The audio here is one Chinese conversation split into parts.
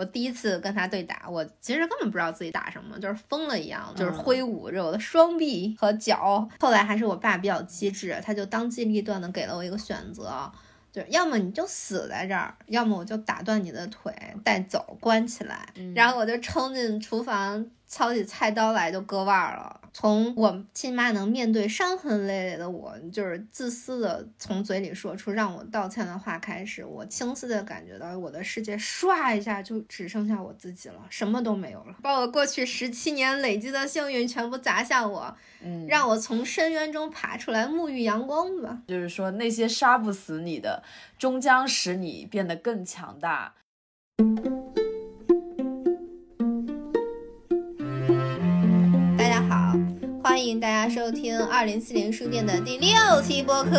我第一次跟他对打，我其实根本不知道自己打什么，就是疯了一样，就是挥舞着我的双臂和脚。后来还是我爸比较机智，他就当机立断的给了我一个选择，就是要么你就死在这儿，要么我就打断你的腿带走关起来。然后我就冲进厨房。操起菜刀来就割腕了。从我亲妈能面对伤痕累累的我，就是自私的从嘴里说出让我道歉的话开始，我清晰的感觉到我的世界唰一下就只剩下我自己了，什么都没有了，把我过去十七年累积的幸运全部砸向我，嗯，让我从深渊中爬出来，沐浴阳光吧。就是说，那些杀不死你的，终将使你变得更强大。欢迎大家收听二零四零书店的第六期播客，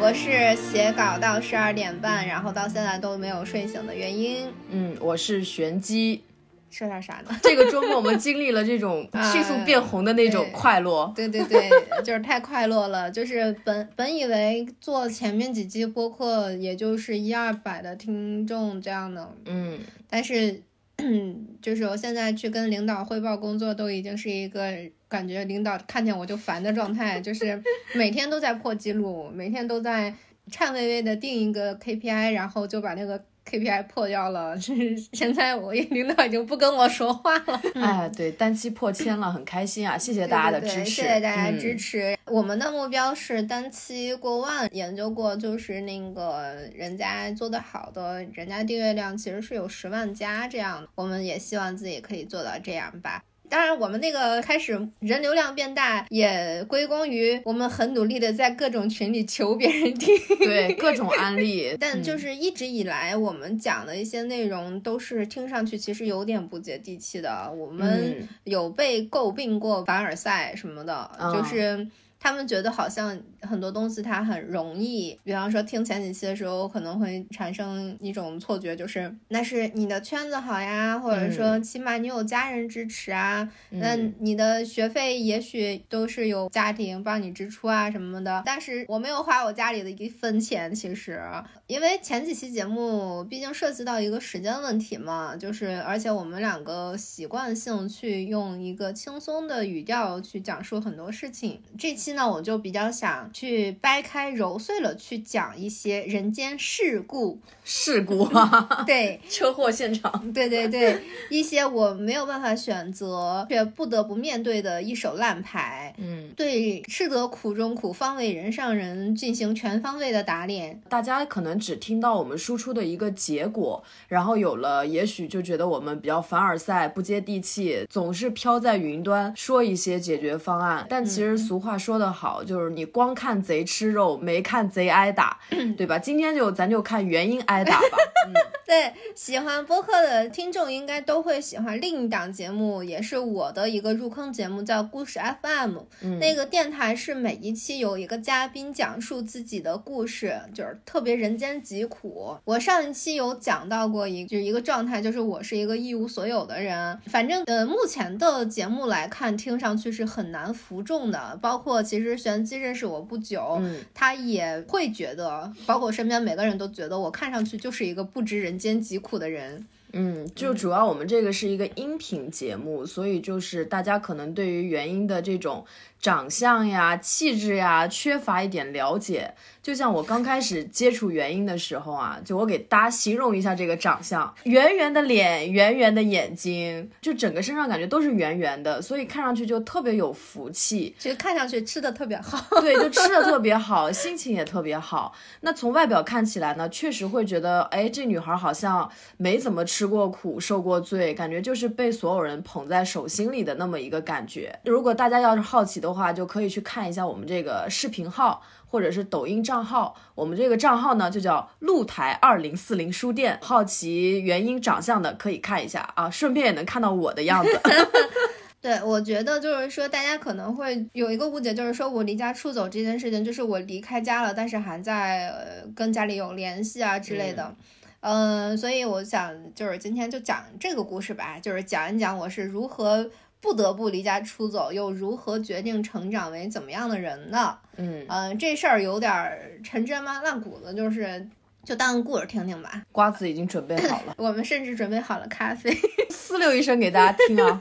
我是写稿到十二点半，然后到现在都没有睡醒的原因。嗯，我是玄机。说点啥呢？这个周末我们经历了这种 迅速变红的那种快乐。对对对，就是太快乐了。就是本 本以为做前面几期播客，也就是一二百的听众这样的，嗯，但是。就是我现在去跟领导汇报工作，都已经是一个感觉领导看见我就烦的状态，就是每天都在破记录，每天都在颤巍巍的定一个 KPI，然后就把那个。KPI 破掉了，现在我领导已经不跟我说话了。哎，对，单期破千了，很开心啊！谢谢大家的支持，谢谢大家支持。我们的目标是单期过万，研究过，就是那个人家做的好的，人家订阅量其实是有十万加这样，我们也希望自己可以做到这样吧。当然，我们那个开始人流量变大，也归功于我们很努力的在各种群里求别人听，对各种 案例。但就是一直以来，我们讲的一些内容都是听上去其实有点不接地气的。我们有被诟病过凡尔赛什么的，就是。他们觉得好像很多东西它很容易，比方说听前几期的时候，可能会产生一种错觉，就是那是你的圈子好呀，或者说起码你有家人支持啊，那你的学费也许都是有家庭帮你支出啊什么的。但是我没有花我家里的一分钱，其实因为前几期节目毕竟涉及到一个时间问题嘛，就是而且我们两个习惯性去用一个轻松的语调去讲述很多事情，这期。那我就比较想去掰开揉碎了去讲一些人间事故，事故啊，对，车祸现场，对对对，一些我没有办法选择却不得不面对的一手烂牌，嗯，对，吃得苦中苦，方为人上人，进行全方位的打脸。大家可能只听到我们输出的一个结果，然后有了，也许就觉得我们比较凡尔赛，不接地气，总是飘在云端说一些解决方案，但其实俗话说的。好，就是你光看贼吃肉，没看贼挨打，对吧？今天就咱就看原因挨打吧。对，喜欢播客的听众应该都会喜欢另一档节目，也是我的一个入坑节目，叫故事 FM。那个电台是每一期有一个嘉宾讲述自己的故事，就是特别人间疾苦。我上一期有讲到过一就是一个状态，就是我是一个一无所有的人。反正呃，目前的节目来看，听上去是很难服众的，包括其实。玄机认识我不久，他也会觉得，包括我身边每个人都觉得我看上去就是一个不知人间疾苦的人。嗯，就主要我们这个是一个音频节目，所以就是大家可能对于原音的这种。长相呀、气质呀，缺乏一点了解。就像我刚开始接触元音的时候啊，就我给大家形容一下这个长相：圆圆的脸，圆圆的眼睛，就整个身上感觉都是圆圆的，所以看上去就特别有福气。其实看上去吃的特别好，对，就 吃的特别好，心情也特别好。那从外表看起来呢，确实会觉得，哎，这女孩好像没怎么吃过苦、受过罪，感觉就是被所有人捧在手心里的那么一个感觉。如果大家要是好奇的，话就可以去看一下我们这个视频号或者是抖音账号，我们这个账号呢就叫露台二零四零书店。好奇原因长相的可以看一下啊，顺便也能看到我的样子。对，我觉得就是说大家可能会有一个误解，就是说我离家出走这件事情，就是我离开家了，但是还在呃跟家里有联系啊之类的。嗯，所以我想就是今天就讲这个故事吧，就是讲一讲我是如何。不得不离家出走，又如何决定成长为怎么样的人呢？嗯嗯，这事儿有点陈芝麻烂谷子，就是就当个故事听听吧。瓜子已经准备好了，我们甚至准备好了咖啡，嘶溜一声给大家听啊。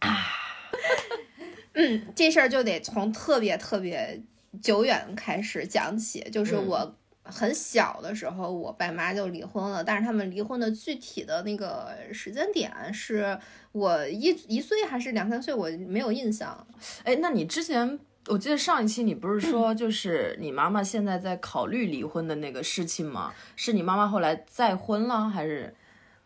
嗯，这事儿就得从特别特别久远开始讲起，就是我很小的时候，我爸妈就离婚了，但是他们离婚的具体的那个时间点是我一一岁还是两三岁，我没有印象。哎，那你之前我记得上一期你不是说 就是你妈妈现在在考虑离婚的那个事情吗？是你妈妈后来再婚了还是？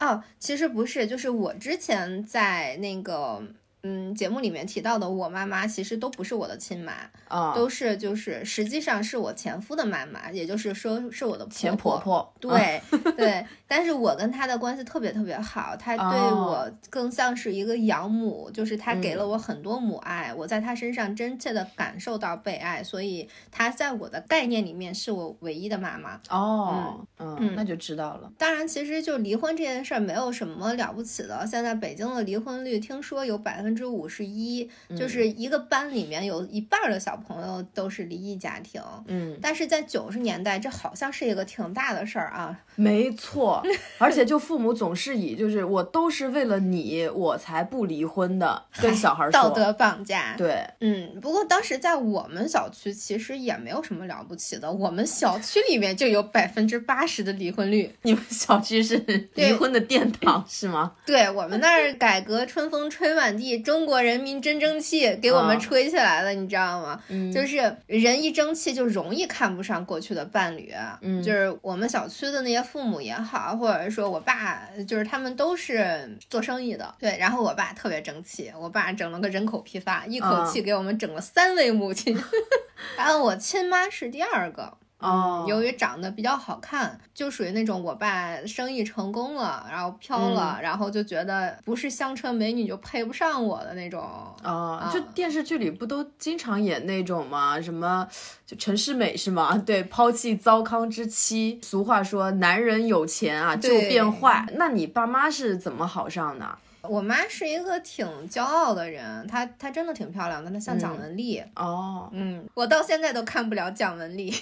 哦，其实不是，就是我之前在那个。嗯，节目里面提到的我妈妈其实都不是我的亲妈啊，都是就是实际上是我前夫的妈妈，也就是说是我的前婆婆。对对，但是我跟他的关系特别特别好，他对我更像是一个养母，就是他给了我很多母爱，我在他身上真切的感受到被爱，所以他在我的概念里面是我唯一的妈妈。哦，嗯，那就知道了。当然，其实就离婚这件事儿没有什么了不起的，现在北京的离婚率听说有百分。之五十一，就是一个班里面有一半的小朋友都是离异家庭。嗯，但是在九十年代，这好像是一个挺大的事儿啊。没错，而且就父母总是以就是我都是为了你我才不离婚的，跟小孩说道德绑架。对，嗯，不过当时在我们小区其实也没有什么了不起的，我们小区里面就有百分之八十的离婚率。你们小区是离婚的殿堂是吗？对我们那儿改革春风吹满地。中国人民真争气，给我们吹起来了，你知道吗？嗯，就是人一争气，就容易看不上过去的伴侣。嗯，就是我们小区的那些父母也好，或者是说我爸，就是他们都是做生意的。对，然后我爸特别争气，我爸整了个人口批发，一口气给我们整了三位母亲。然后我亲妈是第二个。哦，由于长得比较好看，就属于那种我爸生意成功了，然后飘了，然后就觉得不是香车美女就配不上我的那种。啊，就电视剧里不都经常演那种吗？什么就陈世美是吗？对，抛弃糟糠之妻。俗话说，男人有钱啊就变坏。那你爸妈是怎么好上的？我妈是一个挺骄傲的人，她她真的挺漂亮的，她像蒋雯丽哦，嗯，我到现在都看不了蒋雯丽，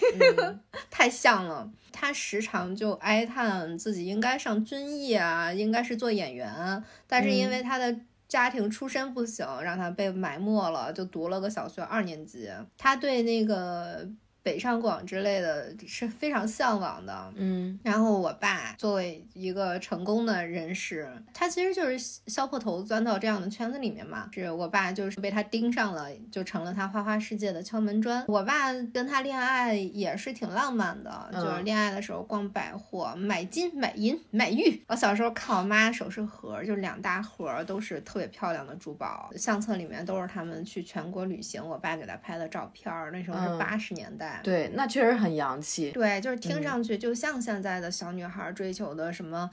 太像了。她时常就哀叹自己应该上军艺啊，应该是做演员，但是因为她的家庭出身不行，让她被埋没了，就读了个小学二年级。她对那个。北上广之类的是非常向往的，嗯，然后我爸作为一个成功的人士，他其实就是削破头钻到这样的圈子里面嘛。是我爸就是被他盯上了，就成了他花花世界的敲门砖。我爸跟他恋爱也是挺浪漫的，就是恋爱的时候逛百货买金买银买玉。我小时候看我妈首饰盒，就两大盒都是特别漂亮的珠宝，相册里面都是他们去全国旅行，我爸给他拍的照片。那时候是八十年代。对，那确实很洋气。对，就是听上去就像现在的小女孩追求的什么，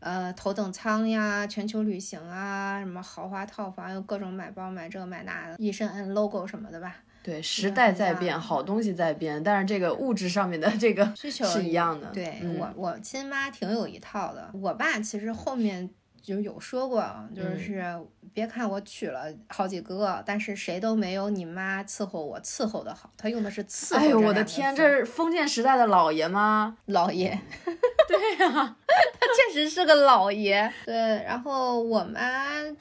呃，头等舱呀，全球旅行啊，什么豪华套房，又各种买包买这买那的，一身 N logo 什么的吧。对，时代在变，好东西在变，但是这个物质上面的这个需求是一样的。对我，我亲妈挺有一套的。我爸其实后面。就有说过，就是别看我娶了好几个，但是谁都没有你妈伺候我伺候的好。他用的是伺候。哎呦，我的天，这是封建时代的老爷吗？老爷，对呀，他确实是个老爷。对，然后我妈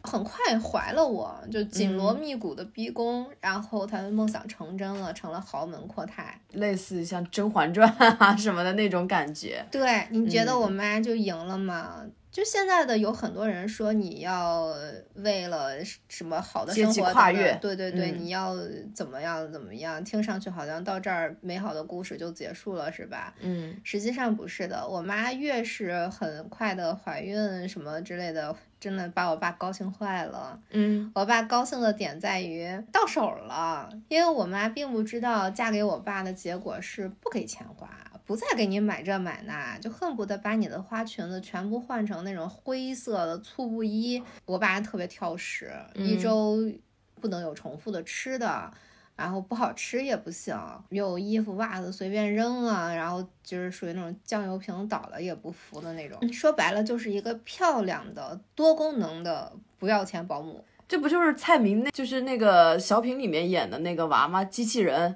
很快怀了我，就紧锣密鼓的逼宫，然后她的梦想成真了，成了豪门阔太，类似像《甄嬛传》啊什么的那种感觉。对，你觉得我妈就赢了吗？就现在的有很多人说你要为了什么好的生活跨越，对对对，你要怎么样怎么样？听上去好像到这儿美好的故事就结束了，是吧？嗯，实际上不是的。我妈越是很快的怀孕什么之类的，真的把我爸高兴坏了。嗯，我爸高兴的点在于到手了，因为我妈并不知道嫁给我爸的结果是不给钱花。不再给你买这买那，就恨不得把你的花裙子全部换成那种灰色的粗布衣。我爸特别挑食，一周不能有重复的吃的，然后不好吃也不行，有衣服袜子随便扔啊，然后就是属于那种酱油瓶倒了也不服的那种。说白了就是一个漂亮的多功能的不要钱保姆。这不就是蔡明那，就是那个小品里面演的那个娃吗？机器人。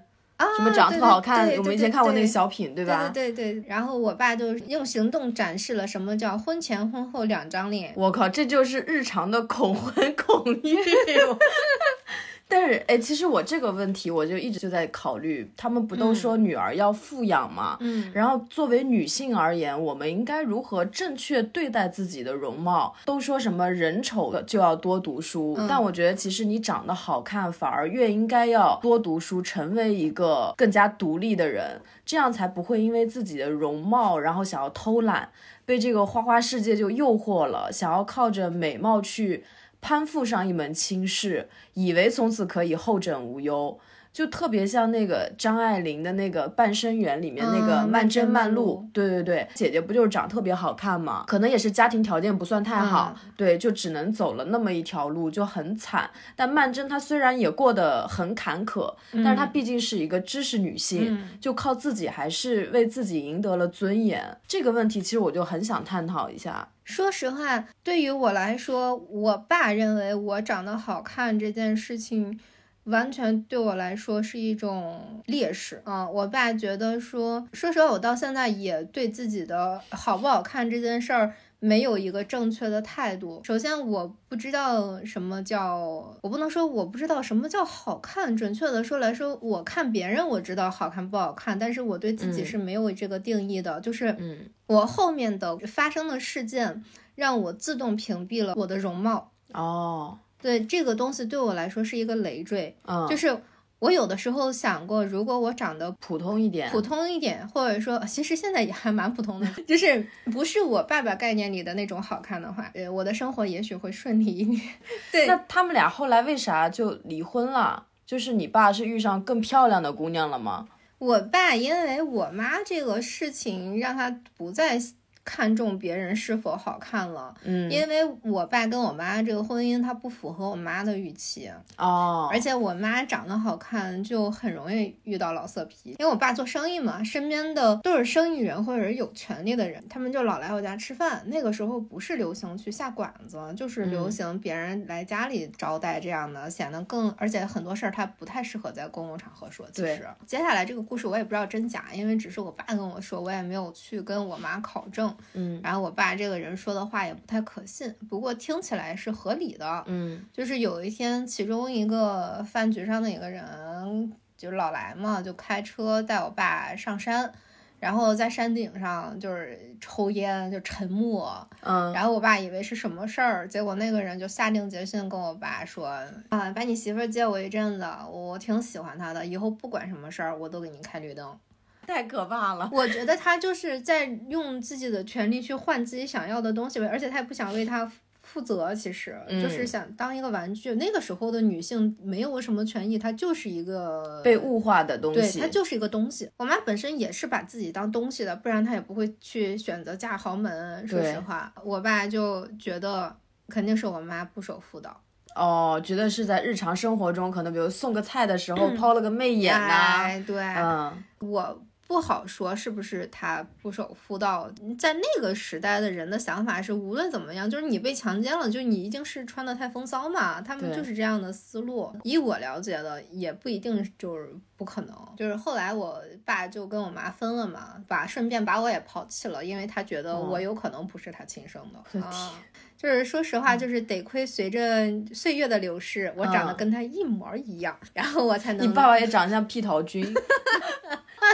什么长得特好看，我们以前看过那个小品，对吧？对对对。然后我爸就用行动展示了什么叫婚前婚后两张脸。我靠，这就是日常的恐婚恐 育。但是，哎，其实我这个问题，我就一直就在考虑，他们不都说女儿要富养吗？嗯，然后作为女性而言，我们应该如何正确对待自己的容貌？都说什么人丑就要多读书，但我觉得其实你长得好看，反而越应该要多读书，成为一个更加独立的人，这样才不会因为自己的容貌，然后想要偷懒，被这个花花世界就诱惑了，想要靠着美貌去。攀附上一门亲事，以为从此可以后枕无忧，就特别像那个张爱玲的那个《半生缘》里面那个曼桢曼路。对对对，姐姐不就是长特别好看吗？可能也是家庭条件不算太好，对，就只能走了那么一条路，就很惨。但曼桢她虽然也过得很坎坷，但是她毕竟是一个知识女性，就靠自己还是为自己赢得了尊严。这个问题其实我就很想探讨一下。说实话，对于我来说，我爸认为我长得好看这件事情，完全对我来说是一种劣势啊！我爸觉得说，说实话，我到现在也对自己的好不好看这件事儿。没有一个正确的态度。首先，我不知道什么叫，我不能说我不知道什么叫好看。准确的说来说，我看别人我知道好看不好看，但是我对自己是没有这个定义的。就是，嗯，我后面的发生的事件让我自动屏蔽了我的容貌。哦，对，这个东西对我来说是一个累赘。嗯，就是。我有的时候想过，如果我长得普通一点，普通一点，或者说，其实现在也还蛮普通的，就是不是我爸爸概念里的那种好看的话，呃，我的生活也许会顺利一点。对，那他们俩后来为啥就离婚了？就是你爸是遇上更漂亮的姑娘了吗？我爸因为我妈这个事情，让他不再。看重别人是否好看了，嗯，因为我爸跟我妈这个婚姻，它不符合我妈的预期哦，而且我妈长得好看，就很容易遇到老色批。因为我爸做生意嘛，身边的都是生意人或者是有权利的人，他们就老来我家吃饭。那个时候不是流行去下馆子，就是流行别人来家里招待这样的，显得更而且很多事儿他不太适合在公共场合说。其实接下来这个故事我也不知道真假，因为只是我爸跟我说，我也没有去跟我妈考证。嗯，然后我爸这个人说的话也不太可信，不过听起来是合理的。嗯，就是有一天，其中一个饭局上的一个人，就是老来嘛，就开车带我爸上山，然后在山顶上就是抽烟，就沉默。嗯，然后我爸以为是什么事儿，结果那个人就下定决心跟我爸说：“啊，把你媳妇儿接我一阵子，我挺喜欢她的，以后不管什么事儿，我都给你开绿灯。”太可怕了！我觉得他就是在用自己的权利去换自己想要的东西而且他也不想为他负责，其实就是想当一个玩具。那个时候的女性没有什么权益，她就是一个被物化的东西，对，她就是一个东西。我妈本身也是把自己当东西的，不然她也不会去选择嫁豪门。说实话，我爸就觉得肯定是我妈不守妇道。哦，觉得是在日常生活中，可能比如送个菜的时候抛了个媚眼呐。对，嗯，我。不好说是不是他不守妇道，在那个时代的人的想法是，无论怎么样，就是你被强奸了，就你一定是穿的太风骚嘛，他们就是这样的思路。以我了解的，也不一定就是不可能。就是后来我爸就跟我妈分了嘛，把顺便把我也抛弃了，因为他觉得我有可能不是他亲生的啊。就是说实话，就是得亏随着岁月的流逝，我长得跟他一模一样，然后我才能。你爸爸也长得像屁桃君。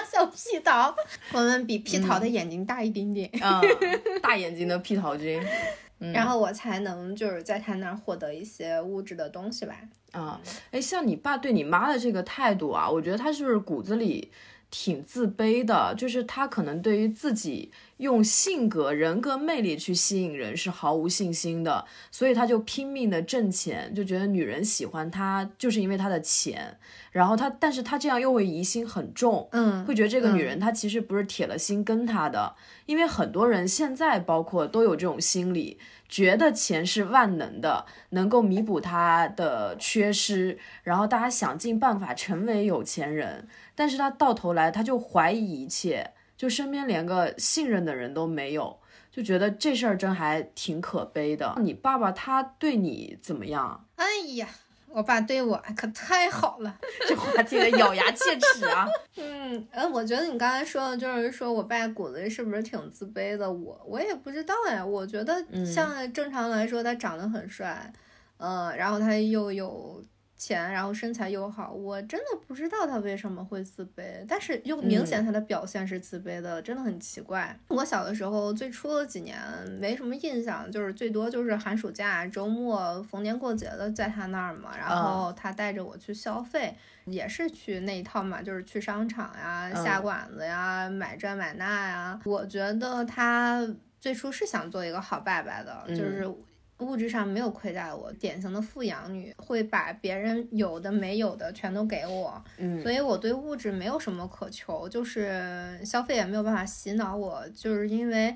小屁桃，我们比屁桃的眼睛大一点点，啊，大眼睛的屁桃君，然后我才能就是在他那儿获得一些物质的东西吧。啊，哎，像你爸对你妈的这个态度啊，我觉得他是不是骨子里挺自卑的？就是他可能对于自己。用性格、人格魅力去吸引人是毫无信心的，所以他就拼命的挣钱，就觉得女人喜欢他就是因为他的钱。然后他，但是他这样又会疑心很重，嗯，会觉得这个女人她其实不是铁了心跟他的。因为很多人现在包括都有这种心理，觉得钱是万能的，能够弥补他的缺失，然后大家想尽办法成为有钱人，但是他到头来他就怀疑一切。就身边连个信任的人都没有，就觉得这事儿真还挺可悲的。你爸爸他对你怎么样？哎呀，我爸对我可太好了，这话听得咬牙切齿啊。嗯，哎，我觉得你刚才说的就是说我爸骨子里是不是挺自卑的？我我也不知道呀。我觉得像正常来说，他长得很帅，嗯，然后他又有。钱，然后身材又好，我真的不知道他为什么会自卑，但是又明显他的表现是自卑的，真的很奇怪。我小的时候最初的几年没什么印象，就是最多就是寒暑假、周末、逢年过节的在他那儿嘛，然后他带着我去消费，也是去那一套嘛，就是去商场呀、下馆子呀、买这买那呀。我觉得他最初是想做一个好爸爸的，就是。物质上没有亏待我，典型的富养女会把别人有的没有的全都给我，嗯，所以我对物质没有什么渴求，就是消费也没有办法洗脑我，就是因为。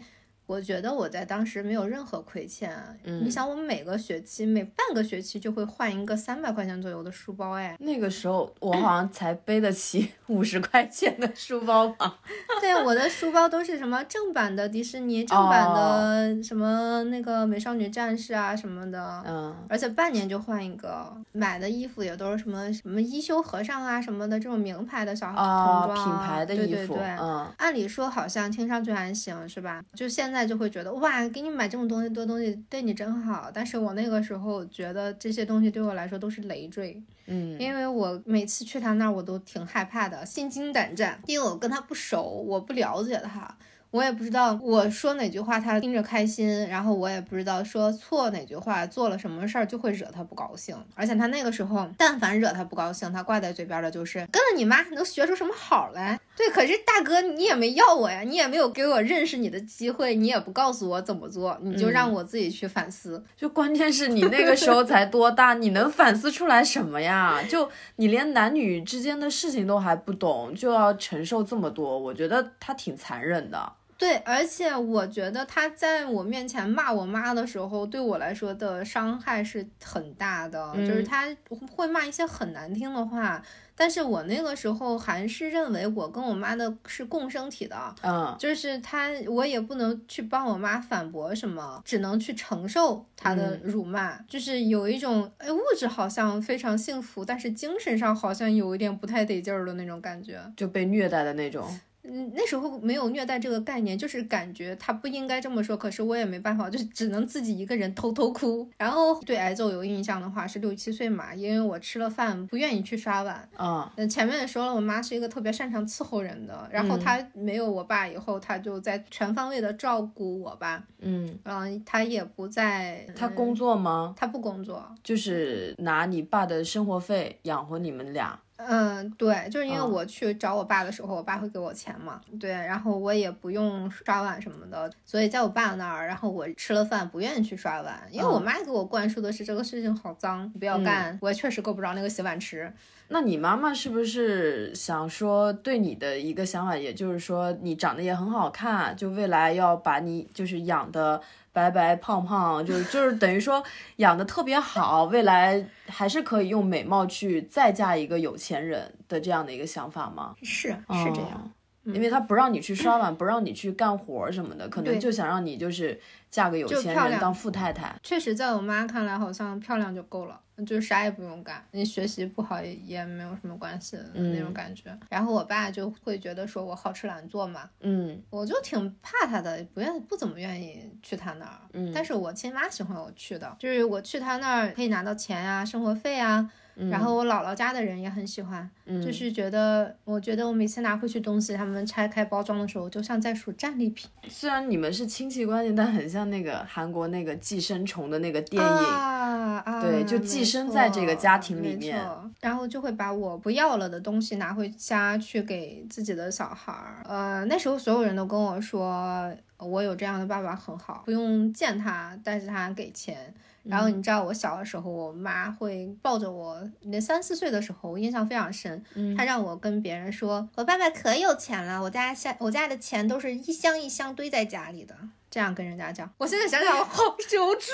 我觉得我在当时没有任何亏欠。嗯，你想，我每个学期每半个学期就会换一个三百块钱左右的书包，哎，那个时候我好像才背得起 五十块钱的书包吧？对，我的书包都是什么正版的迪士尼，正版的什么那个美少女战士啊什么的，嗯，而且半年就换一个。买的衣服也都是什么什么一休和尚啊什么的这种名牌的小童装，品牌的衣服，嗯，按理说好像听上去还行，是吧？就现现在就会觉得哇，给你买这么东西多东西，对你真好。但是我那个时候觉得这些东西对我来说都是累赘，嗯，因为我每次去他那儿我都挺害怕的，心惊胆战，因为我跟他不熟，我不了解他。我也不知道我说哪句话他听着开心，然后我也不知道说错哪句话做了什么事儿就会惹他不高兴。而且他那个时候，但凡惹他不高兴，他挂在嘴边的就是跟了你妈能学出什么好来？对，可是大哥你也没要我呀，你也没有给我认识你的机会，你也不告诉我怎么做，你就让我自己去反思。就关键是你那个时候才多大，你能反思出来什么呀？就你连男女之间的事情都还不懂，就要承受这么多，我觉得他挺残忍的。对，而且我觉得他在我面前骂我妈的时候，对我来说的伤害是很大的，就是他会骂一些很难听的话。但是我那个时候还是认为我跟我妈的是共生体的，嗯，就是他，我也不能去帮我妈反驳什么，只能去承受他的辱骂，就是有一种，哎，物质好像非常幸福，但是精神上好像有一点不太得劲儿的那种感觉，就被虐待的那种。嗯，那时候没有虐待这个概念，就是感觉他不应该这么说，可是我也没办法，就是只能自己一个人偷偷哭。然后对挨揍有印象的话是六七岁嘛，因为我吃了饭不愿意去刷碗。啊，那前面也说了，我妈是一个特别擅长伺候人的，然后她没有我爸以后，她就在全方位的照顾我吧。嗯，嗯，她也不在，她工作吗？她不工作，就是拿你爸的生活费养活你们俩。嗯，对，就是因为我去找我爸的时候，我爸会给我钱嘛，对，然后我也不用刷碗什么的，所以在我爸那儿，然后我吃了饭不愿意去刷碗，因为我妈给我灌输的是这个事情好脏，不要干，我也确实够不着那个洗碗池。那你妈妈是不是想说对你的一个想法，也就是说你长得也很好看，就未来要把你就是养的。白白胖胖，就是就是等于说养的特别好，未来还是可以用美貌去再嫁一个有钱人的这样的一个想法吗？是是这样，因为他不让你去刷碗，不让你去干活什么的，可能就想让你就是嫁个有钱人当富太太。确实，在我妈看来，好像漂亮就够了。就啥也不用干，你学习不好也也没有什么关系的那种感觉。然后我爸就会觉得说我好吃懒做嘛，嗯，我就挺怕他的，不愿不怎么愿意去他那儿。嗯，但是我亲妈喜欢我去的，就是我去他那儿可以拿到钱呀，生活费啊。然后我姥姥家的人也很喜欢，就是觉得，我觉得我每次拿回去东西，他们拆开包装的时候，就像在数战利品。虽然你们是亲戚关系，但很像那个韩国那个寄生虫的那个电影，啊对，就寄生在这个家庭里面，然后就会把我不要了的东西拿回家去给自己的小孩儿。呃，那时候所有人都跟我说，我有这样的爸爸很好，不用见他，但是他给钱。然后你知道我小的时候，我妈会抱着我，那三四岁的时候，我印象非常深。她让我跟别人说，我爸爸可有钱了，我家下我家的钱都是一箱一箱堆在家里的。这样跟人家讲，我现在想想我好羞耻。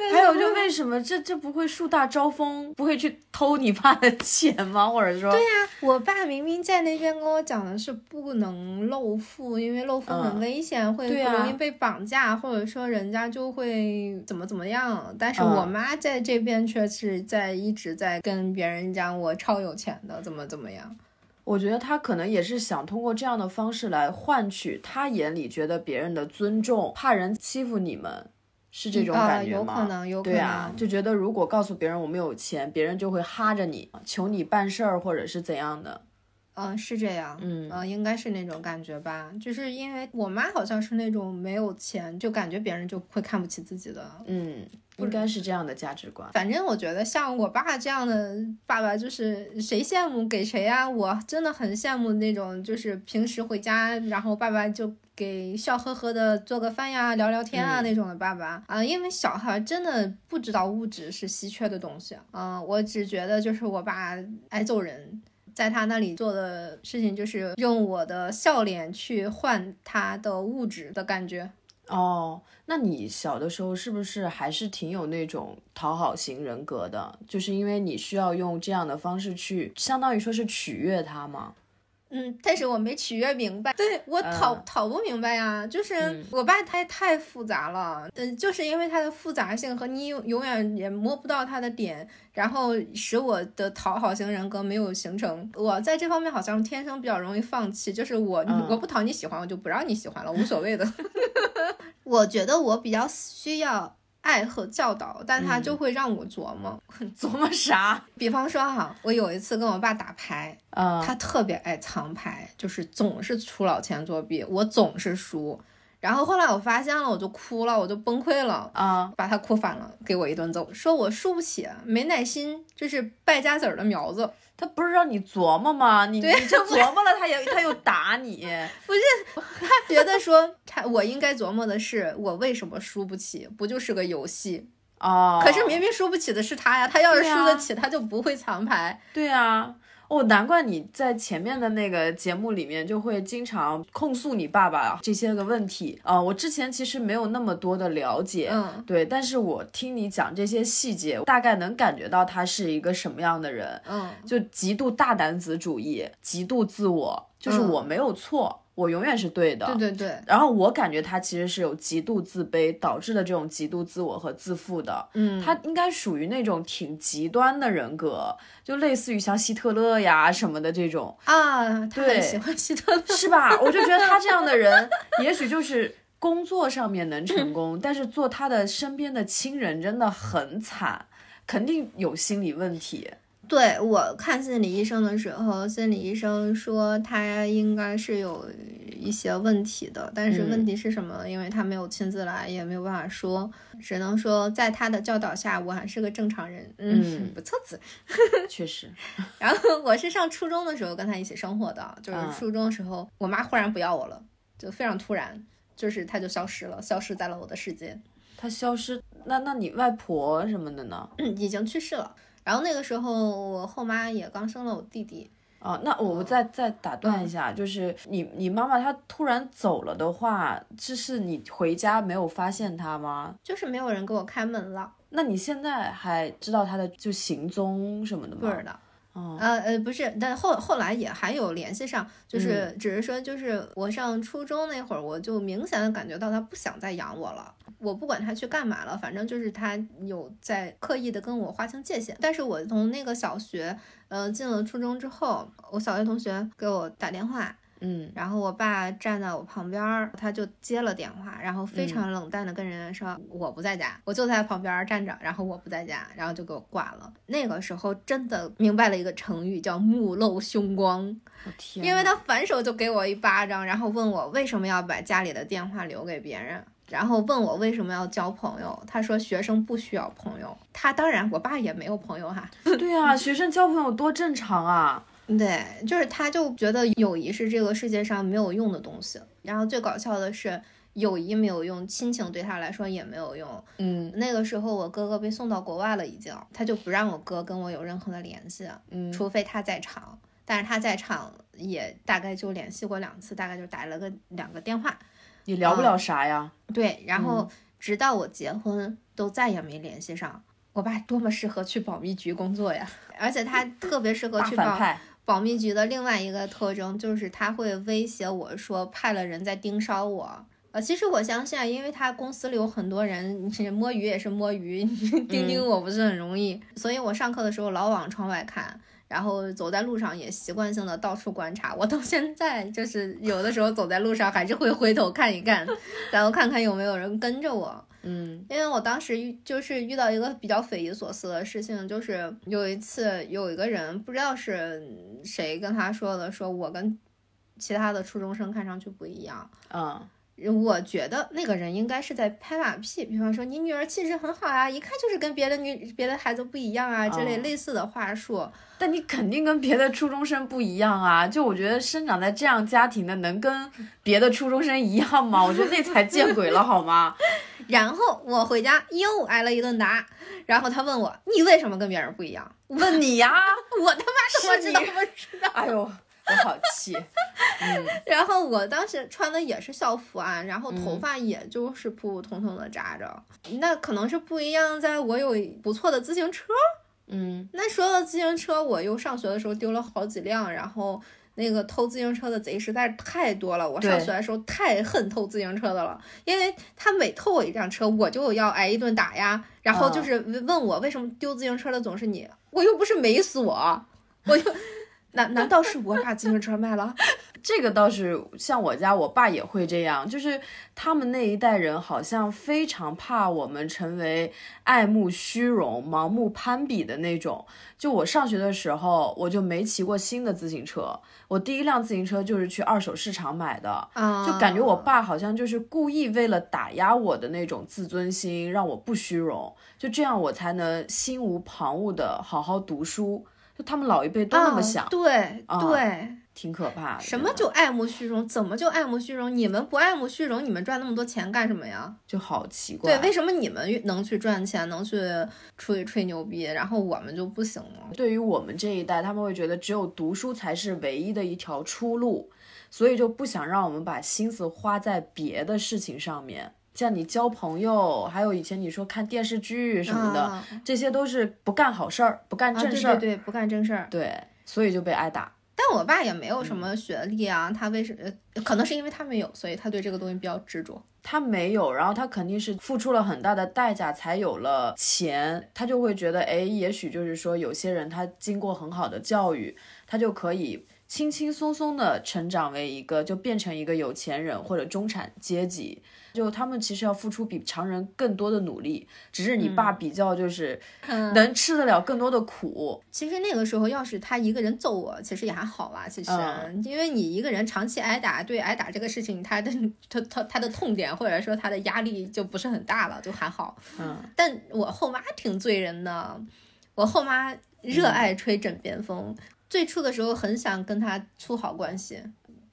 还有，就为什么这这不会树大招风，不会去偷你爸的钱吗？或者说，对呀，我爸明明在那边跟我讲的是不能露富，因为露富很危险，会容易被绑架，或者说人家就会怎么怎么样。但是我妈在这边却是在一直在跟别人讲我超有钱的，怎么怎么样。我觉得他可能也是想通过这样的方式来换取他眼里觉得别人的尊重，怕人欺负你们，是这种感觉吗？有可能，有可能。对啊，就觉得如果告诉别人我们有钱，别人就会哈着你，求你办事儿或者是怎样的。嗯，是这样，嗯，呃，应该是那种感觉吧，就是因为我妈好像是那种没有钱，就感觉别人就会看不起自己的，嗯，应该是这样的价值观。反正我觉得像我爸这样的爸爸，就是谁羡慕给谁啊！我真的很羡慕那种，就是平时回家，然后爸爸就给笑呵呵的做个饭呀、聊聊天啊那种的爸爸啊，因为小孩真的不知道物质是稀缺的东西，啊，我只觉得就是我爸爱揍人。在他那里做的事情就是用我的笑脸去换他的物质的感觉。哦，那你小的时候是不是还是挺有那种讨好型人格的？就是因为你需要用这样的方式去，相当于说是取悦他吗？嗯，但是我没取悦明白，对我讨讨不明白呀。就是我爸他太复杂了，嗯，就是因为他的复杂性和你永永远也摸不到他的点，然后使我的讨好型人格没有形成。我在这方面好像天生比较容易放弃，就是我我不讨你喜欢，我就不让你喜欢了，无所谓的。我觉得我比较需要。爱和教导，但他就会让我琢磨，琢磨啥？比方说哈，我有一次跟我爸打牌，他特别爱藏牌，就是总是出老千作弊，我总是输。然后后来我发现了，我就哭了，我就崩溃了啊，把他哭反了，给我一顿揍，说我输不起，没耐心，这是败家子儿的苗子。他不是让你琢磨吗？你你就琢磨了，他也他又打你，不是？他觉得说他我应该琢磨的是我为什么输不起，不就是个游戏哦？可是明明输不起的是他呀，他要是输得起，他就不会藏牌。对啊。哦，难怪你在前面的那个节目里面就会经常控诉你爸爸这些个问题啊。我之前其实没有那么多的了解，嗯，对，但是我听你讲这些细节，大概能感觉到他是一个什么样的人，嗯，就极度大男子主义，极度自我，就是我没有错。我永远是对的，对对对。然后我感觉他其实是有极度自卑导致的这种极度自我和自负的，嗯，他应该属于那种挺极端的人格，就类似于像希特勒呀什么的这种啊。对，喜欢希特勒是吧？我就觉得他这样的人，也许就是工作上面能成功，但是做他的身边的亲人真的很惨，肯定有心理问题。对我看心理医生的时候，心理医生说他应该是有一些问题的，但是问题是什么？因为他没有亲自来，也没有办法说，只能说在他的教导下，我还是个正常人。嗯，不错子，确实。然后我是上初中的时候跟他一起生活的，就是初中的时候，我妈忽然不要我了，就非常突然，就是他就消失了，消失在了我的世界。他消失，那那你外婆什么的呢？已经去世了。然后那个时候，我后妈也刚生了我弟弟。哦，那我我再再打断一下，就是你你妈妈她突然走了的话，这是你回家没有发现她吗？就是没有人给我开门了。那你现在还知道她的就行踪什么的吗？不知道。呃呃不是，但后后来也还有联系上，就是只是说，就是我上初中那会儿，我就明显的感觉到他不想再养我了。我不管他去干嘛了，反正就是他有在刻意的跟我划清界限。但是我从那个小学，呃，进了初中之后，我小学同学给我打电话。嗯，然后我爸站在我旁边，他就接了电话，然后非常冷淡的跟人家说我不在家，我就在旁边站着，然后我不在家，然后就给我挂了。那个时候真的明白了一个成语叫目露凶光，因为他反手就给我一巴掌，然后问我为什么要把家里的电话留给别人，然后问我为什么要交朋友。他说学生不需要朋友，他当然我爸也没有朋友哈。对啊，学生交朋友多正常啊。对，就是他，就觉得友谊是这个世界上没有用的东西。然后最搞笑的是，友谊没有用，亲情对他来说也没有用。嗯，那个时候我哥哥被送到国外了，已经，他就不让我哥跟我有任何的联系，嗯，除非他在场。但是他在场也大概就联系过两次，大概就打了个两个电话。你聊不了啥呀。对，然后直到我结婚都再也没联系上。我爸多么适合去保密局工作呀！而且他特别适合去保保密局的另外一个特征就是他会威胁我说派了人在盯梢我。呃，其实我相信啊，因为他公司里有很多人，摸鱼也是摸鱼，盯盯我不是很容易，所以我上课的时候老往窗外看，然后走在路上也习惯性的到处观察。我到现在就是有的时候走在路上还是会回头看一看，然后看看有没有人跟着我。嗯，因为我当时遇就是遇到一个比较匪夷所思的事情，就是有一次有一个人不知道是谁跟他说的，说我跟其他的初中生看上去不一样。嗯。我觉得那个人应该是在拍马屁，比方说你女儿气质很好啊，一看就是跟别的女别的孩子不一样啊，这类类似的话术。但你肯定跟别的初中生不一样啊！就我觉得生长在这样家庭的能跟别的初中生一样吗？我觉得那才见鬼了好吗？然后我回家又挨了一顿打，然后他问我你为什么跟别人不一样？问你呀，我他妈怎么知道不知道？哎呦。我好气，嗯，然后我当时穿的也是校服啊，然后头发也就是普普通通的扎着，那可能是不一样，在我有不错的自行车，嗯，那说到自行车，我又上学的时候丢了好几辆，然后那个偷自行车的贼实在是太多了，我上学的时候太恨偷自行车的了，因为他每偷我一辆车，我就要挨一顿打呀，然后就是问我为什么丢自行车的总是你，我又不是没锁，我又。难难道是我把自行车卖了？这个倒是像我家我爸也会这样，就是他们那一代人好像非常怕我们成为爱慕虚荣、盲目攀比的那种。就我上学的时候，我就没骑过新的自行车，我第一辆自行车就是去二手市场买的，就感觉我爸好像就是故意为了打压我的那种自尊心，让我不虚荣，就这样我才能心无旁骛的好好读书。就他们老一辈都那么想，对对，挺可怕的。什么就爱慕虚荣？怎么就爱慕虚荣？你们不爱慕虚荣，你们赚那么多钱干什么呀？就好奇怪。对，为什么你们能去赚钱，能去出去吹牛逼，然后我们就不行了？对于我们这一代，他们会觉得只有读书才是唯一的一条出路，所以就不想让我们把心思花在别的事情上面。像你交朋友，还有以前你说看电视剧什么的，这些都是不干好事儿，不干正事儿，对对对，不干正事儿，对，所以就被挨打。但我爸也没有什么学历啊，他为什么？可能是因为他没有，所以他对这个东西比较执着。他没有，然后他肯定是付出了很大的代价才有了钱，他就会觉得，哎，也许就是说有些人他经过很好的教育，他就可以。轻轻松松的成长为一个，就变成一个有钱人或者中产阶级，就他们其实要付出比常人更多的努力，只是你爸比较就是能吃得了更多的苦。其实那个时候要是他一个人揍我，其实也还好吧。其实因为你一个人长期挨打，对挨打这个事情，他的他他他的痛点或者说他的压力就不是很大了，就还好。嗯，但我后妈挺醉人的，我后妈热爱吹枕边风。最初的时候很想跟他处好关系，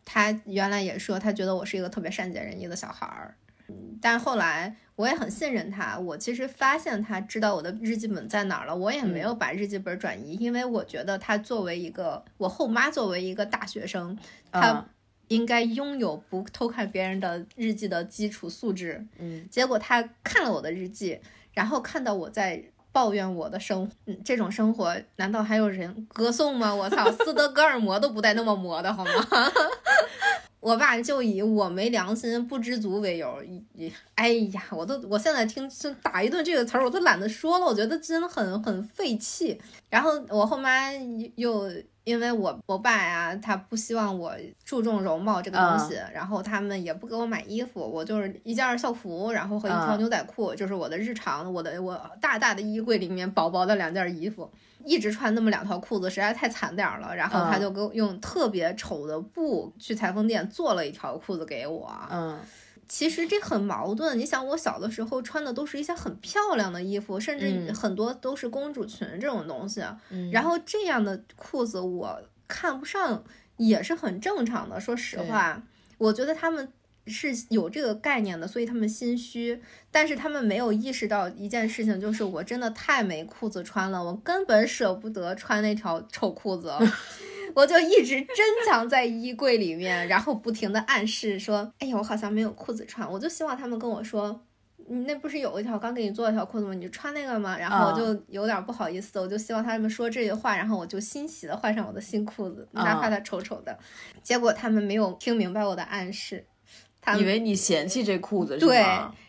他原来也说他觉得我是一个特别善解人意的小孩儿，嗯，但后来我也很信任他。我其实发现他知道我的日记本在哪儿了，我也没有把日记本转移，因为我觉得他作为一个我后妈，作为一个大学生，他应该拥有不偷看别人的日记的基础素质。嗯，结果他看了我的日记，然后看到我在。抱怨我的生，嗯，这种生活难道还有人歌颂吗？我操，斯德哥尔摩都不带那么磨的好吗？我爸就以我没良心、不知足为由，一，哎呀，我都，我现在听“打一顿”这个词儿，我都懒得说了，我觉得真的很很费气。然后我后妈又。因为我我爸呀，他不希望我注重容貌这个东西，然后他们也不给我买衣服，我就是一件校服，然后和一条牛仔裤，就是我的日常，我的我大大的衣柜里面薄薄的两件衣服，一直穿那么两条裤子，实在太惨点了。然后他就给我用特别丑的布去裁缝店做了一条裤子给我。嗯。其实这很矛盾，你想，我小的时候穿的都是一些很漂亮的衣服，甚至很多都是公主裙这种东西，然后这样的裤子我看不上也是很正常的。说实话，我觉得他们是有这个概念的，所以他们心虚，但是他们没有意识到一件事情，就是我真的太没裤子穿了，我根本舍不得穿那条丑裤子。我就一直珍藏在衣柜里面，然后不停的暗示说：“哎呀，我好像没有裤子穿。”我就希望他们跟我说。你那不是有一条刚给你做了条裤子吗？你就穿那个吗？然后我就有点不好意思，我就希望他们说这句话，然后我就欣喜的换上我的新裤子，哪怕它丑丑的。结果他们没有听明白我的暗示，他以为你嫌弃这裤子是对，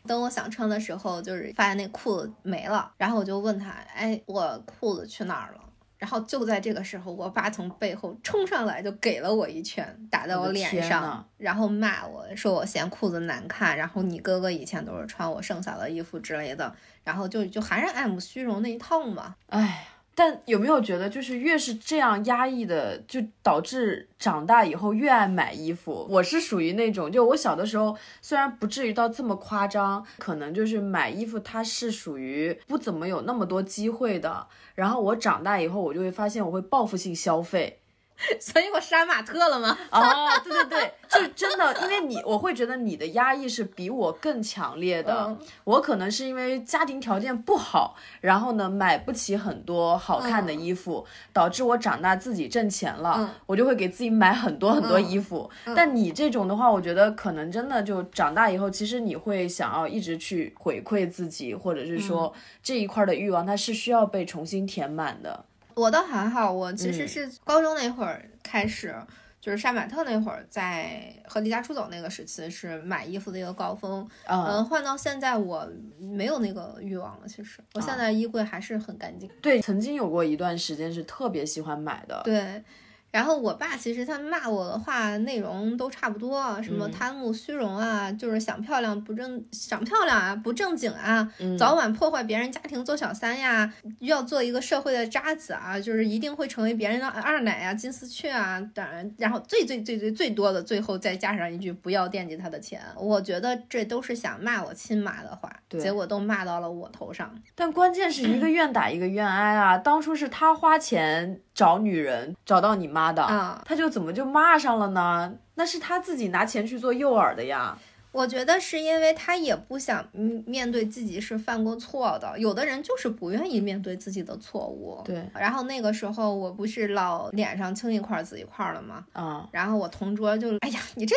等我想穿的时候，就是发现那裤子没了，然后我就问他，哎，我裤子去哪儿了？然后就在这个时候，我爸从背后冲上来，就给了我一拳，打在我脸上，然后骂我说我嫌裤子难看，然后你哥哥以前都是穿我剩下的衣服之类的，然后就就还是爱慕虚荣那一套嘛，哎。但有没有觉得，就是越是这样压抑的，就导致长大以后越爱买衣服？我是属于那种，就我小的时候虽然不至于到这么夸张，可能就是买衣服它是属于不怎么有那么多机会的。然后我长大以后，我就会发现我会报复性消费。所以我杀马特了吗？哦，对对对，就真的，因为你，我会觉得你的压抑是比我更强烈的。我可能是因为家庭条件不好，然后呢买不起很多好看的衣服，导致我长大自己挣钱了，我就会给自己买很多很多衣服。但你这种的话，我觉得可能真的就长大以后，其实你会想要一直去回馈自己，或者是说这一块的欲望，它是需要被重新填满的。我倒还好，我其实是高中那会儿开始，就是杀马特那会儿，在和离家出走那个时期是买衣服的一个高峰。嗯，换到现在我没有那个欲望了。其实我现在衣柜还是很干净。对，曾经有过一段时间是特别喜欢买的。对。然后我爸其实他骂我的话内容都差不多，什么贪慕虚荣啊，就是想漂亮不正想漂亮啊不正经啊，早晚破坏别人家庭做小三呀，要做一个社会的渣子啊，就是一定会成为别人的二奶啊金丝雀啊，当然，然后最最最最最多的最后再加上一句不要惦记他的钱，我觉得这都是想骂我亲妈的话，结果都骂到了我头上。但关键是一个愿打一个愿挨啊，当初是他花钱找女人找到你妈。妈的，他就怎么就骂上了呢？那是他自己拿钱去做诱饵的呀。我觉得是因为他也不想面对自己是犯过错的。有的人就是不愿意面对自己的错误。对。然后那个时候我不是老脸上青一块紫一块了吗？啊。然后我同桌就，哎呀，你这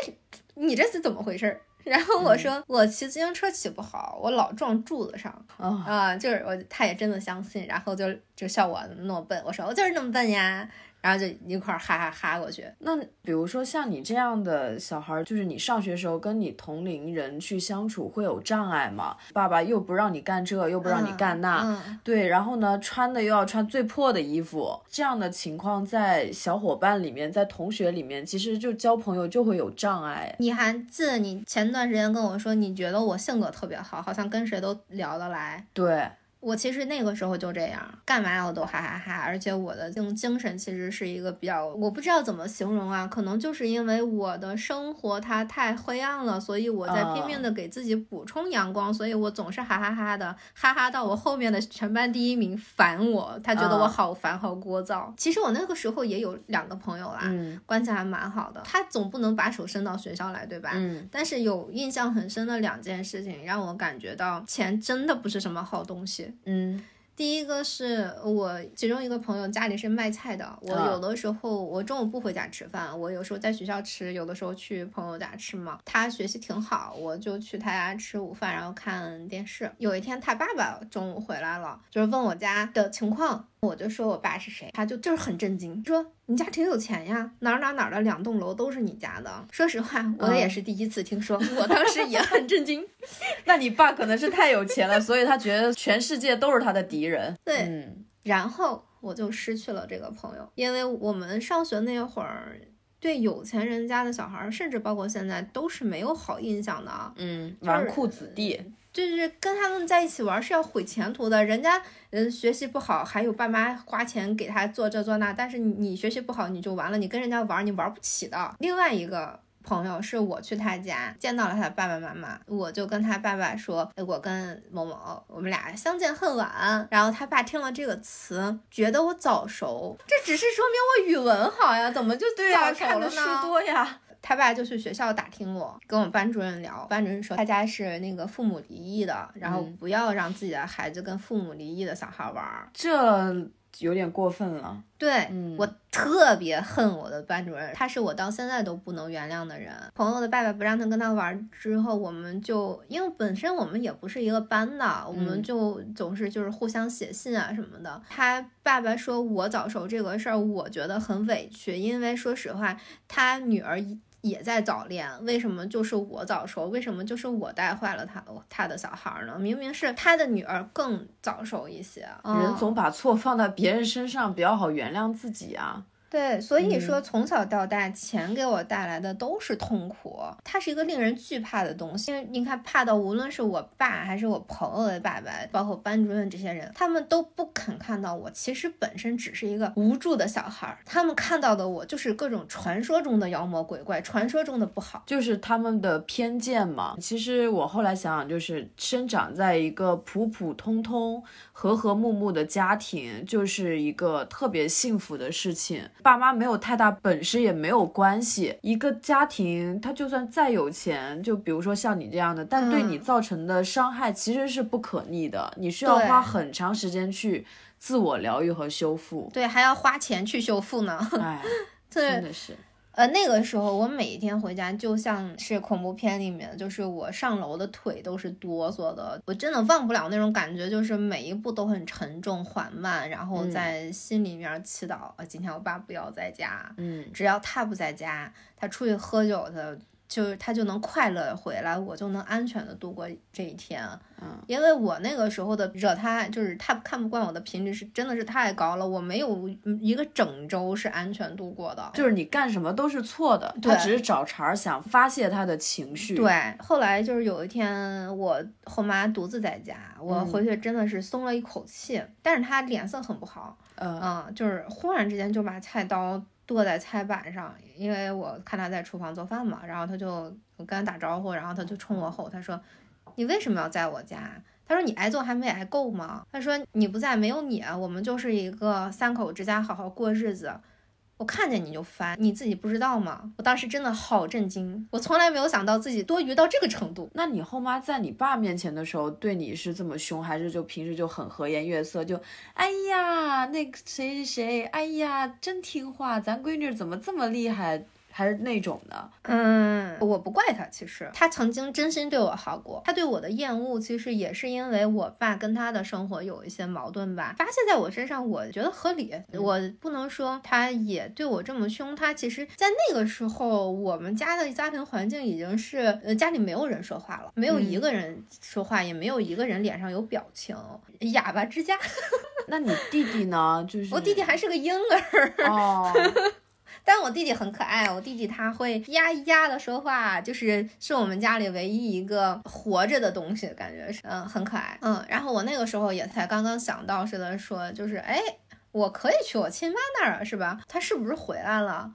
你这是怎么回事？然后我说我骑自行车骑不好，我老撞柱子上。啊，就是我，他也真的相信，然后就就笑我那么笨。我说我就是那么笨呀。然后就一块哈哈哈过去。那比如说像你这样的小孩，就是你上学时候跟你同龄人去相处会有障碍吗？爸爸又不让你干这，又不让你干那，对，然后呢，穿的又要穿最破的衣服，这样的情况在小伙伴里面，在同学里面，其实就交朋友就会有障碍。你还记得你前段时间跟我说，你觉得我性格特别好，好像跟谁都聊得来。对。我其实那个时候就这样，干嘛我都哈哈哈，而且我的这种精神其实是一个比较，我不知道怎么形容啊，可能就是因为我的生活它太灰暗了，所以我在拼命的给自己补充阳光，所以我总是哈哈哈的，哈哈到我后面的全班第一名烦我，他觉得我好烦好聒噪。其实我那个时候也有两个朋友啦，关系还蛮好的，他总不能把手伸到学校来，对吧？嗯。但是有印象很深的两件事情，让我感觉到钱真的不是什么好东西。嗯，第一个是我其中一个朋友家里是卖菜的，我有的时候我中午不回家吃饭，我有时候在学校吃，有的时候去朋友家吃嘛。他学习挺好，我就去他家吃午饭，然后看电视。有一天他爸爸中午回来了，就是问我家的情况。我就说我爸是谁，他就就是很震惊，说你家挺有钱呀，哪哪哪的两栋楼都是你家的。说实话，我也是第一次听说，我当时也很震惊。那你爸可能是太有钱了，所以他觉得全世界都是他的敌人。对，然后我就失去了这个朋友，因为我们上学那会儿，对有钱人家的小孩，甚至包括现在都是没有好印象的啊。嗯，纨绔子弟。就是跟他们在一起玩是要毁前途的，人家嗯学习不好，还有爸妈花钱给他做这做那，但是你学习不好你就完了，你跟人家玩你玩不起的。另外一个朋友是我去他家见到了他爸爸妈妈，我就跟他爸爸说，我跟某某我们俩相见恨晚，然后他爸听了这个词，觉得我早熟，这只是说明我语文好呀，怎么就早熟了呢？书多呀。他爸就去学校打听我，跟我们班主任聊，班主任说他家是那个父母离异的，然后不要让自己的孩子跟父母离异的小孩玩。这有点过分了。对我特别恨我的班主任，他是我到现在都不能原谅的人。朋友的爸爸不让他跟他玩之后，我们就因为本身我们也不是一个班的，我们就总是就是互相写信啊什么的。他爸爸说我早熟这个事儿，我觉得很委屈，因为说实话，他女儿。也在早恋，为什么就是我早熟？为什么就是我带坏了他他的小孩呢？明明是他的女儿更早熟一些。人总把错放在别人身上，比较好原谅自己啊。对，所以说从小到大，钱给我带来的都是痛苦。它是一个令人惧怕的东西，因为你看，怕到无论是我爸还是我朋友的爸爸，包括班主任这些人，他们都不肯看到我其实本身只是一个无助的小孩儿。他们看到的我就是各种传说中的妖魔鬼怪，传说中的不好，就是他们的偏见嘛。其实我后来想想，就是生长在一个普普通通、和和睦睦的家庭，就是一个特别幸福的事情。爸妈没有太大本事也没有关系，一个家庭他就算再有钱，就比如说像你这样的，但对你造成的伤害其实是不可逆的，你需要花很长时间去自我疗愈和修复，对，还要花钱去修复呢，哎，真的是。呃，那个时候我每一天回家就像是恐怖片里面，就是我上楼的腿都是哆嗦的，我真的忘不了那种感觉，就是每一步都很沉重缓慢，然后在心里面祈祷，今天我爸不要在家，嗯，只要他不在家，他出去喝酒的。就是他就能快乐回来，我就能安全的度过这一天。嗯，因为我那个时候的惹他，就是他看不惯我的频率是真的是太高了，我没有一个整周是安全度过的。就是你干什么都是错的，他只是找茬想发泄他的情绪。对，后来就是有一天我后妈独自在家，我回去真的是松了一口气，但是他脸色很不好。嗯，就是忽然之间就把菜刀。剁在菜板上，因为我看他在厨房做饭嘛，然后他就我跟他打招呼，然后他就冲我吼，他说：“你为什么要在我家？”他说：“你挨揍还没挨够吗？”他说：“你不在，没有你，我们就是一个三口之家，好好过日子。”我看见你就烦，你自己不知道吗？我当时真的好震惊，我从来没有想到自己多余到这个程度。那你后妈在你爸面前的时候对你是这么凶，还是就平时就很和颜悦色？就哎呀，那个谁谁谁，哎呀，真听话，咱闺女怎么这么厉害？还是那种的，嗯，我不怪他，其实他曾经真心对我好过。他对我的厌恶，其实也是因为我爸跟他的生活有一些矛盾吧，发泄在我身上，我觉得合理。我不能说他也对我这么凶，他其实，在那个时候，我们家的家庭环境已经是，呃，家里没有人说话了，没有一个人说话，也没有一个人脸上有表情，哑巴之家。那你弟弟呢？就是我弟弟还是个婴儿 哦。但我弟弟很可爱，我弟弟他会咿呀咿呀的说话，就是是我们家里唯一一个活着的东西，感觉是嗯很可爱嗯。然后我那个时候也才刚刚想到似的说，就是哎，我可以去我亲妈那儿是吧？他是不是回来了？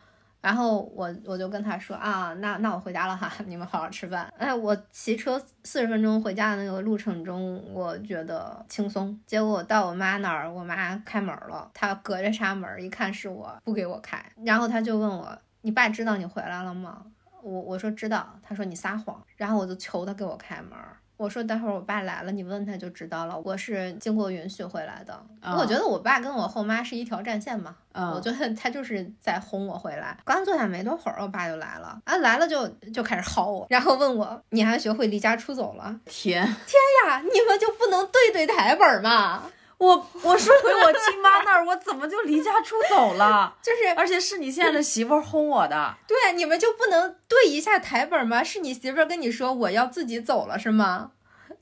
然后我我就跟他说啊，那那我回家了哈，你们好好吃饭。哎，我骑车四十分钟回家的那个路程中，我觉得轻松。结果我到我妈那儿，我妈开门了，她隔着纱门一看是我，不给我开。然后她就问我，你爸知道你回来了吗？我我说知道。他说你撒谎。然后我就求他给我开门。我说待会儿我爸来了，你问他就知道了。我是经过允许回来的。我觉得我爸跟我后妈是一条战线嘛。我觉得他就是在哄我回来。刚坐下没多会儿，我爸就来了。啊，来了就就开始薅我，然后问我你还学会离家出走了？天天呀，你们就不能对对台本吗？我我说回我亲妈那儿，我怎么就离家出走了？就是，而且是你现在的媳妇儿轰我的。对，你们就不能对一下台本吗？是你媳妇儿跟你说我要自己走了是吗？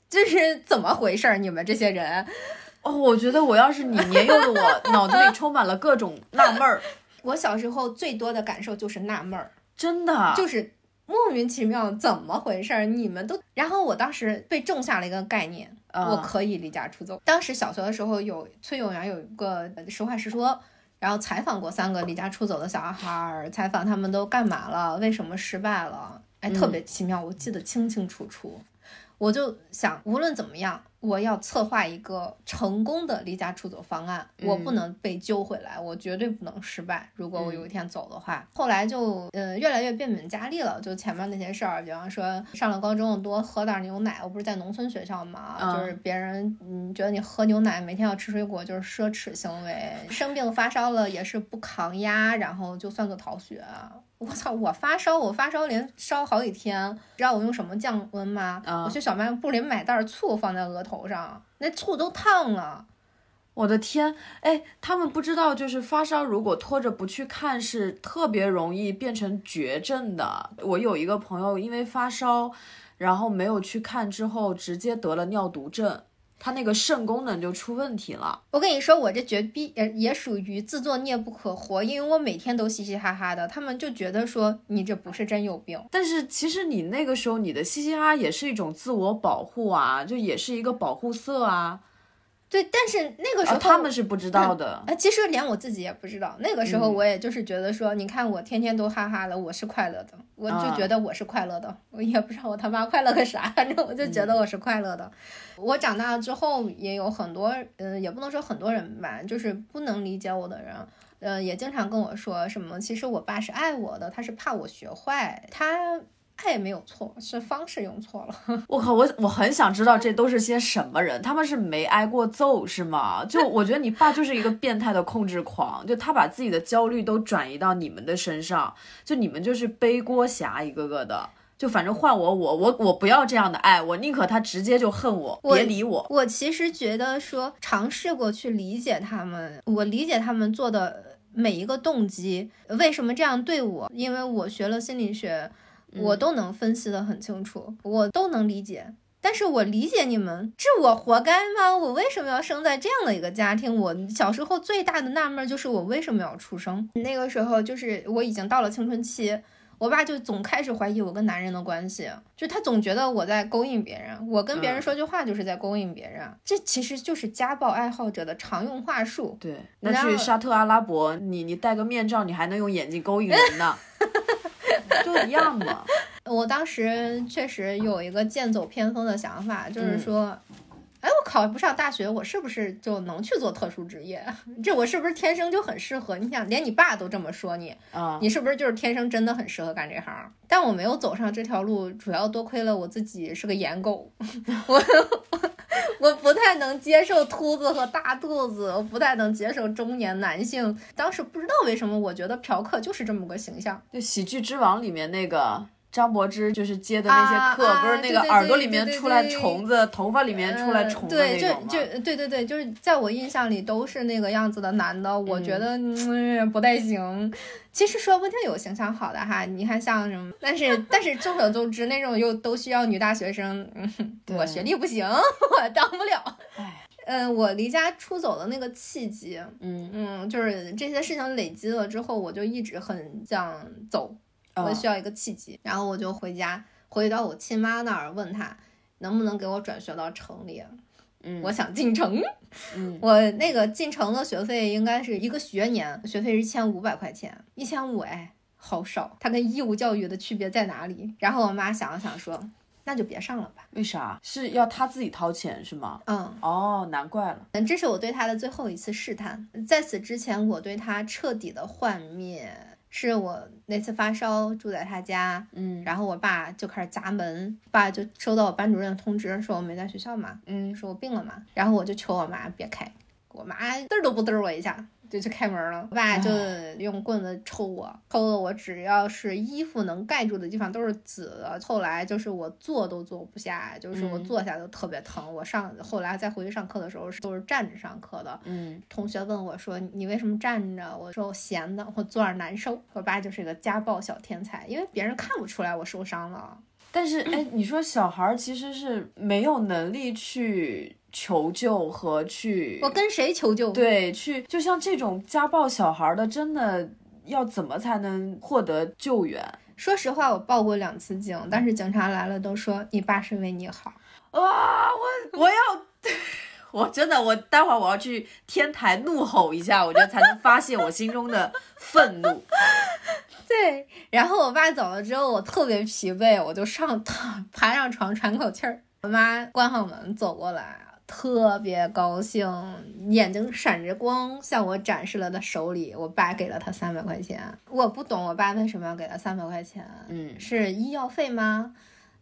这是怎么回事？你们这些人，哦，我觉得我要是你，年幼的我 脑子里充满了各种纳闷儿。我小时候最多的感受就是纳闷儿，真的就是。莫名其妙，怎么回事？你们都……然后我当时被种下了一个概念，我可以离家出走。当时小学的时候，有崔永元有一个实话实说，然后采访过三个离家出走的小孩，采访他们都干嘛了，为什么失败了？哎，特别奇妙，我记得清清楚楚。我就想，无论怎么样，我要策划一个成功的离家出走方案，我不能被揪回来，我绝对不能失败。如果我有一天走的话，后来就呃越来越变本加厉了。就前面那些事儿，比方说上了高中多喝点牛奶，我不是在农村学校嘛，就是别人嗯觉得你喝牛奶，每天要吃水果就是奢侈行为。生病发烧了也是不抗压，然后就算作逃学。我操！我发烧，我发烧连烧好几天。知道我用什么降温吗？我去小卖部里买袋醋放在额头上，那醋都烫了。我的天！哎，他们不知道，就是发烧如果拖着不去看，是特别容易变成绝症的。我有一个朋友，因为发烧，然后没有去看，之后直接得了尿毒症。他那个肾功能就出问题了。我跟你说，我这绝逼也也属于自作孽不可活，因为我每天都嘻嘻哈哈的，他们就觉得说你这不是真有病。但是其实你那个时候你的嘻嘻哈哈也是一种自我保护啊，就也是一个保护色啊。对，但是那个时候他们是不知道的。啊，其实连我自己也不知道。那个时候我也就是觉得说，你看我天天都哈哈的，我是快乐的，我就觉得我是快乐的。我也不知道我他妈快乐个啥，反正我就觉得我是快乐的。我长大了之后也有很多，嗯，也不能说很多人吧，就是不能理解我的人，嗯，也经常跟我说什么，其实我爸是爱我的，他是怕我学坏，他。他也没有错，是方式用错了。我靠，我我很想知道这都是些什么人，他们是没挨过揍是吗？就我觉得你爸就是一个变态的控制狂，就他把自己的焦虑都转移到你们的身上，就你们就是背锅侠一个个的，就反正换我我我我不要这样的爱，我宁可他直接就恨我，别理我。我其实觉得说尝试过去理解他们，我理解他们做的每一个动机，为什么这样对我？因为我学了心理学。我都能分析得很清楚，我都能理解。但是我理解你们，这我活该吗？我为什么要生在这样的一个家庭？我小时候最大的纳闷就是我为什么要出生？那个时候就是我已经到了青春期，我爸就总开始怀疑我跟男人的关系，就他总觉得我在勾引别人，我跟别人说句话就是在勾引别人，这其实就是家暴爱好者的常用话术。对，那去沙特阿拉伯，你你戴个面罩，你还能用眼睛勾引人呢？都一样嘛。我当时确实有一个剑走偏锋的想法，就是说，哎，我考不上大学，我是不是就能去做特殊职业？这我是不是天生就很适合？你想，连你爸都这么说你，啊，你是不是就是天生真的很适合干这行？但我没有走上这条路，主要多亏了我自己是个颜狗，我我不太能接受秃子和大肚子，我不太能接受中年男性。当时不知道为什么，我觉得嫖客就是这么个形象，就《喜剧之王》里面那个。张柏芝就是接的那些课，不是那个耳朵里面出来虫子，头发里面出来虫子？对，就就对对对，就是在我印象里都是那个样子的男的，我觉得嗯不太行。其实说不定有形象好的哈，你看像什么，但是但是众所周知那种又都需要女大学生，嗯我学历不行，我当不了。嗯，我离家出走的那个契机，嗯嗯，就是这些事情累积了之后，我就一直很想走。我需要一个契机，然后我就回家，回到我亲妈那儿，问她能不能给我转学到城里。嗯，我想进城。嗯，我那个进城的学费应该是一个学年，学费是一千五百块钱，一千五哎，好少。它跟义务教育的区别在哪里？然后我妈想了想说，那就别上了吧。为啥？是要他自己掏钱是吗？嗯，哦，难怪了。嗯，这是我对他的最后一次试探，在此之前，我对他彻底的幻灭。是我那次发烧住在他家，嗯，然后我爸就开始砸门，爸就收到我班主任的通知，说我没在学校嘛，嗯，说我病了嘛，然后我就求我妈别开，我妈嘚都不嘚我一下。就去开门了，我爸就用棍子抽我，抽的我只要是衣服能盖住的地方都是紫的。后来就是我坐都坐不下，就是我坐下都特别疼。我上后来再回去上课的时候是都是站着上课的。嗯，同学问我说你为什么站着？我说我闲的，我坐着难受。我爸就是一个家暴小天才，因为别人看不出来我受伤了。但是哎，你说小孩其实是没有能力去。求救和去，我跟谁求救？对，去就像这种家暴小孩的，真的要怎么才能获得救援？说实话，我报过两次警，但是警察来了都说你爸是为你好。哇，我我要，我真的，我待会儿我要去天台怒吼一下，我觉得才能发泄我心中的愤怒。对，然后我爸走了之后，我特别疲惫，我就上躺，爬上床喘口气儿。我妈关上门走过来。特别高兴，眼睛闪着光，向我展示了他手里。我爸给了他三百块钱，我不懂我爸为什么要给他三百块钱，嗯，是医药费吗？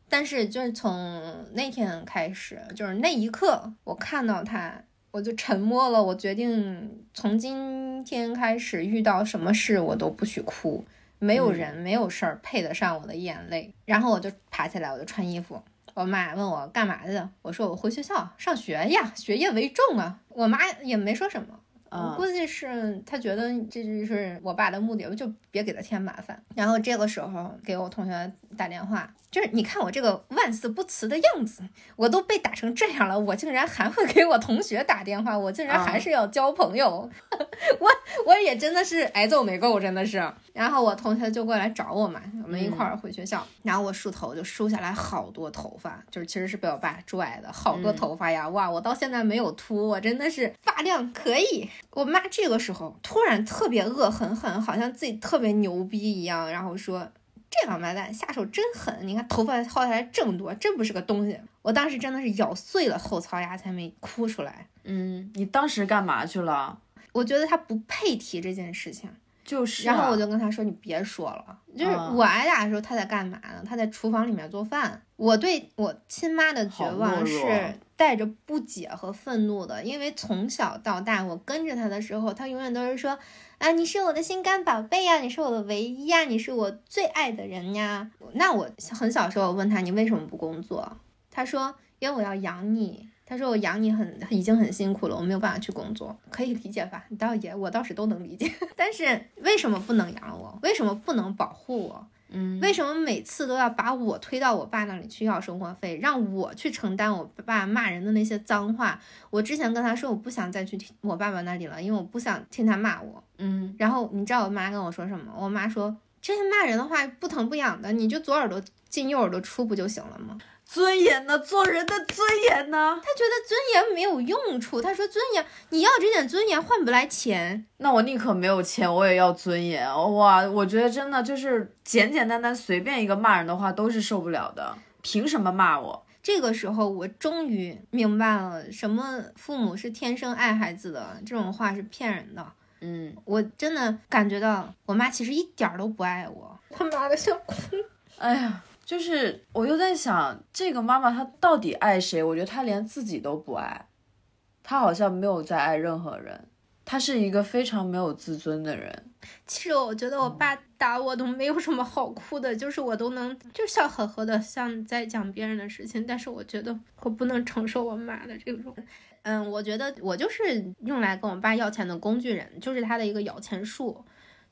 但是就是从那天开始，就是那一刻，我看到他，我就沉默了。我决定从今天开始，遇到什么事我都不许哭，没有人，没有事儿配得上我的眼泪。然后我就爬起来，我就穿衣服。我妈问我干嘛的，我说我回学校上学呀，学业为重啊。我妈也没说什么。我估计是他觉得这就是我爸的目的，我就别给他添麻烦。然后这个时候给我同学打电话，就是你看我这个万死不辞的样子，我都被打成这样了，我竟然还会给我同学打电话，我竟然还是要交朋友，我我也真的是挨揍没够，真的是。然后我同学就过来找我嘛，我们一块儿回学校，然后我梳头就梳下来好多头发，就是其实是被我爸拽的，好多头发呀，哇，我到现在没有秃，我真的是发量可以。我妈这个时候突然特别恶狠狠，好像自己特别牛逼一样，然后说：“这王八蛋下手真狠，你看头发薅下来这么多，真不是个东西。”我当时真的是咬碎了后槽牙才没哭出来。嗯，你当时干嘛去了？我觉得他不配提这件事情，就是。然后我就跟他说：“你别说了。”就是我挨打的时候，他在干嘛呢？他在厨房里面做饭。我对我亲妈的绝望是带着不解和愤怒的，因为从小到大，我跟着他的时候，他永远都是说：“啊，你是我的心肝宝贝呀，你是我的唯一呀，你是我最爱的人呀。”那我很小时候，我问他：“你为什么不工作？”他说：“因为我要养你。”他说：“我养你很已经很辛苦了，我没有办法去工作，可以理解吧？你倒也我倒是都能理解。但是为什么不能养我？为什么不能保护我？嗯，为什么每次都要把我推到我爸那里去要生活费，让我去承担我爸骂人的那些脏话？我之前跟他说我不想再去听我爸爸那里了，因为我不想听他骂我。嗯，然后你知道我妈跟我说什么？我妈说这些骂人的话不疼不痒的，你就左耳朵进右耳朵出不就行了吗？”尊严呢？做人的尊严呢？他觉得尊严没有用处。他说：“尊严，你要这点尊严换不来钱。那我宁可没有钱，我也要尊严。哇，我觉得真的就是简简单单随便一个骂人的话都是受不了的。凭什么骂我？这个时候我终于明白了，什么父母是天生爱孩子的这种话是骗人的。嗯，我真的感觉到我妈其实一点都不爱我。他妈的想哭。哎呀。就是我又在想，这个妈妈她到底爱谁？我觉得她连自己都不爱，她好像没有在爱任何人。她是一个非常没有自尊的人。其实我觉得我爸打我都没有什么好哭的，就是我都能就笑呵呵的像在讲别人的事情。但是我觉得我不能承受我妈的这种，嗯，我觉得我就是用来跟我爸要钱的工具人，就是他的一个摇钱树。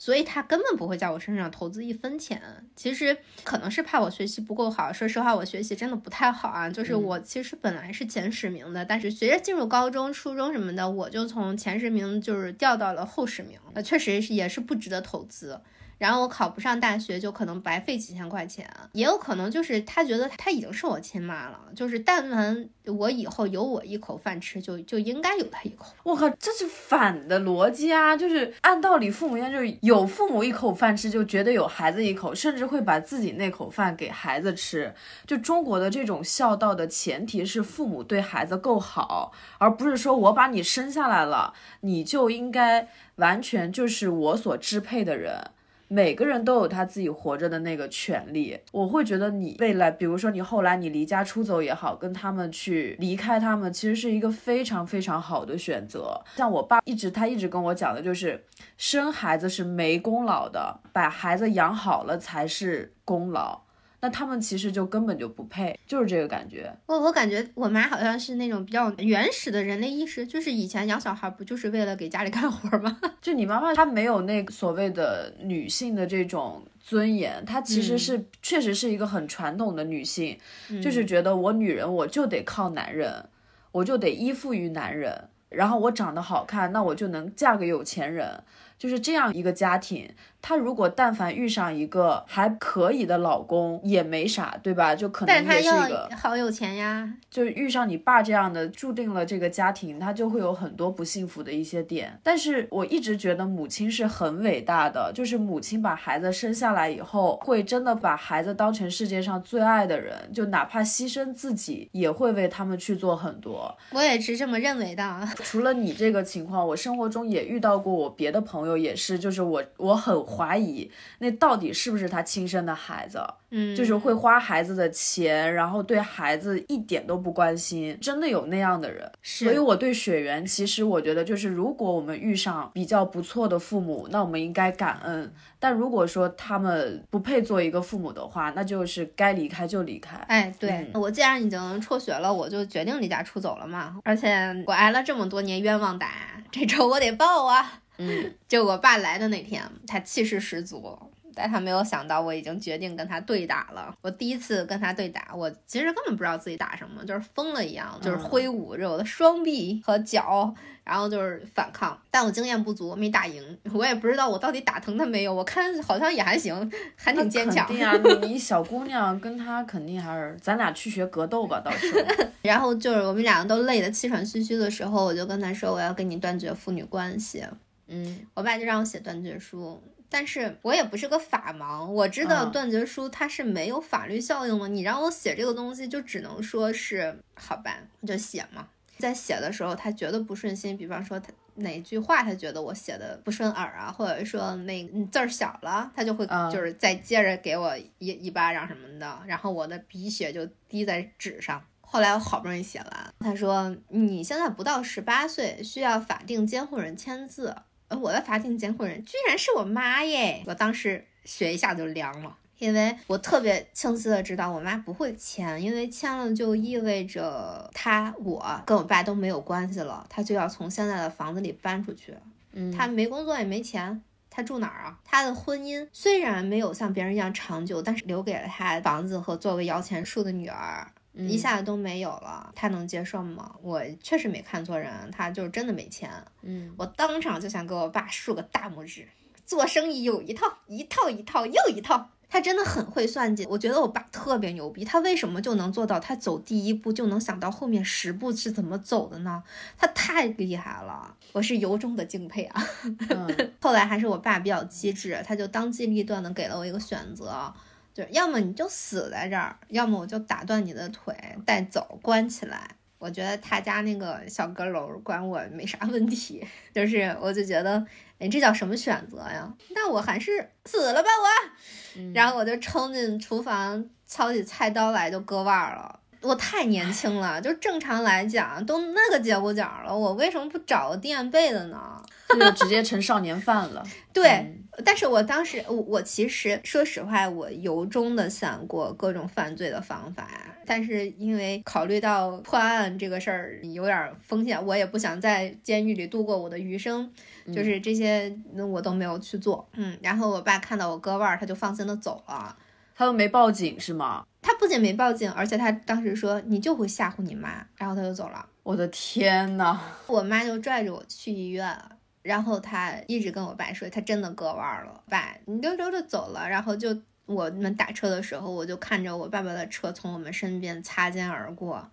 所以他根本不会在我身上投资一分钱，其实可能是怕我学习不够好。说实话，我学习真的不太好啊，就是我其实本来是前十名的，但是随着进入高中、初中什么的，我就从前十名就是掉到了后十名，呃，确实是也是不值得投资。然后我考不上大学，就可能白费几千块钱，也有可能就是他觉得他已经是我亲妈了，就是但凡我以后有我一口饭吃，就就应该有他一口。我靠，这是反的逻辑啊！就是按道理，父母应该就是有父母一口饭吃，就觉得有孩子一口，甚至会把自己那口饭给孩子吃。就中国的这种孝道的前提是父母对孩子够好，而不是说我把你生下来了，你就应该完全就是我所支配的人。每个人都有他自己活着的那个权利。我会觉得你未来，比如说你后来你离家出走也好，跟他们去离开他们，其实是一个非常非常好的选择。像我爸一直他一直跟我讲的就是，生孩子是没功劳的，把孩子养好了才是功劳。那他们其实就根本就不配，就是这个感觉。我我感觉我妈好像是那种比较原始的人类意识，就是以前养小孩不就是为了给家里干活吗？就你妈妈她没有那所谓的女性的这种尊严，她其实是确实是一个很传统的女性，就是觉得我女人我就得靠男人，我就得依附于男人，然后我长得好看，那我就能嫁给有钱人。就是这样一个家庭。她如果但凡遇上一个还可以的老公，也没啥，对吧？就可能也是一个好有钱呀。就遇上你爸这样的，注定了这个家庭他就会有很多不幸福的一些点。但是我一直觉得母亲是很伟大的，就是母亲把孩子生下来以后，会真的把孩子当成世界上最爱的人，就哪怕牺牲自己，也会为他们去做很多。我也是这么认为的。除了你这个情况，我生活中也遇到过，我别的朋友也是，就是我我很。怀疑那到底是不是他亲生的孩子？嗯，就是会花孩子的钱，然后对孩子一点都不关心，真的有那样的人。所以我对雪原，其实我觉得就是，如果我们遇上比较不错的父母，那我们应该感恩；但如果说他们不配做一个父母的话，那就是该离开就离开。哎，对我既然已经辍学了，我就决定离家出走了嘛。而且我挨了这么多年冤枉打，这仇我得报啊。嗯，就我爸来的那天，他气势十足，但他没有想到我已经决定跟他对打了。我第一次跟他对打，我其实根本不知道自己打什么，就是疯了一样，就是挥舞着我的双臂和脚，然后就是反抗。但我经验不足，没打赢。我也不知道我到底打疼他没有。我看好像也还行，还挺坚强。肯定啊，你小姑娘跟他肯定还是，咱俩去学格斗吧，到时候。然后就是我们两个都累得气喘吁吁的时候，我就跟他说，我要跟你断绝父女关系。嗯，我爸就让我写断绝书，但是我也不是个法盲，我知道断绝书它是没有法律效应的。你让我写这个东西，就只能说是好吧，就写嘛。在写的时候，他觉得不顺心，比方说他哪句话他觉得我写的不顺耳啊，或者说那字儿小了，他就会就是再接着给我一一巴掌什么的，然后我的鼻血就滴在纸上。后来我好不容易写完，他说你现在不到十八岁，需要法定监护人签字。我的法定监护人居然是我妈耶！我当时血一下就凉了，因为我特别清晰的知道我妈不会签，因为签了就意味着她我跟我爸都没有关系了，她就要从现在的房子里搬出去。嗯，她没工作也没钱，她住哪儿啊？她的婚姻虽然没有像别人一样长久，但是留给了她房子和作为摇钱树的女儿。一下子都没有了，他能接受吗？我确实没看错人，他就是真的没钱。嗯，我当场就想给我爸竖个大拇指。做生意有一套，一套一套又一套。他真的很会算计，我觉得我爸特别牛逼。他为什么就能做到？他走第一步就能想到后面十步是怎么走的呢？他太厉害了，我是由衷的敬佩啊。后来还是我爸比较机智，他就当机立断的给了我一个选择。就要么你就死在这儿，要么我就打断你的腿带走关起来。我觉得他家那个小阁楼管我没啥问题，就是我就觉得，哎，这叫什么选择呀？那我还是死了吧我。然后我就冲进厨房，抄起菜刀来就割腕了。我太年轻了，就正常来讲都那个节骨眼了，我为什么不找个垫背的呢？就直接成少年犯了。对。但是我当时，我我其实说实话，我由衷的想过各种犯罪的方法，但是因为考虑到破案这个事儿有点风险，我也不想在监狱里度过我的余生，就是这些我都没有去做。嗯，然后我爸看到我割腕，他就放心的走了，他又没报警是吗？他不仅没报警，而且他当时说你就会吓唬你妈，然后他就走了。我的天呐，我妈就拽着我去医院。然后他一直跟我爸说，他真的割腕了，爸，你溜溜的走了。然后就我们打车的时候，我就看着我爸爸的车从我们身边擦肩而过，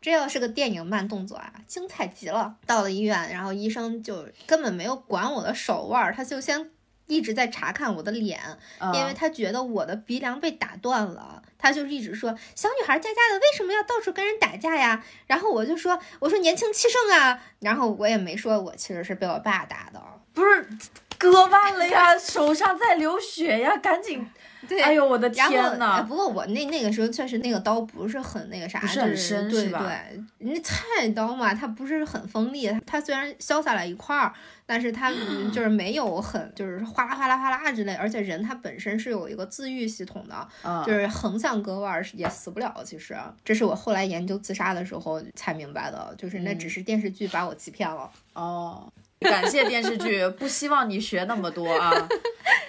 这要是个电影慢动作啊，精彩极了。到了医院，然后医生就根本没有管我的手腕，他就先。一直在查看我的脸，因为他觉得我的鼻梁被打断了，他就一直说小女孩家家的为什么要到处跟人打架呀？然后我就说我说年轻气盛啊，然后我也没说我其实是被我爸打的，不是割腕了呀，手上在流血呀，赶紧。对，哎呦我的天呐！不过我那那个时候确实那个刀不是很那个啥，不是很深，是吧？对，那菜刀嘛，它不是很锋利，它虽然削下来一块儿，但是它 就是没有很就是哗啦哗啦哗啦之类，而且人他本身是有一个自愈系统的，就是横向割腕也死不了。其实这是我后来研究自杀的时候才明白的，就是那只是电视剧把我欺骗了。哦。感谢电视剧，不希望你学那么多啊，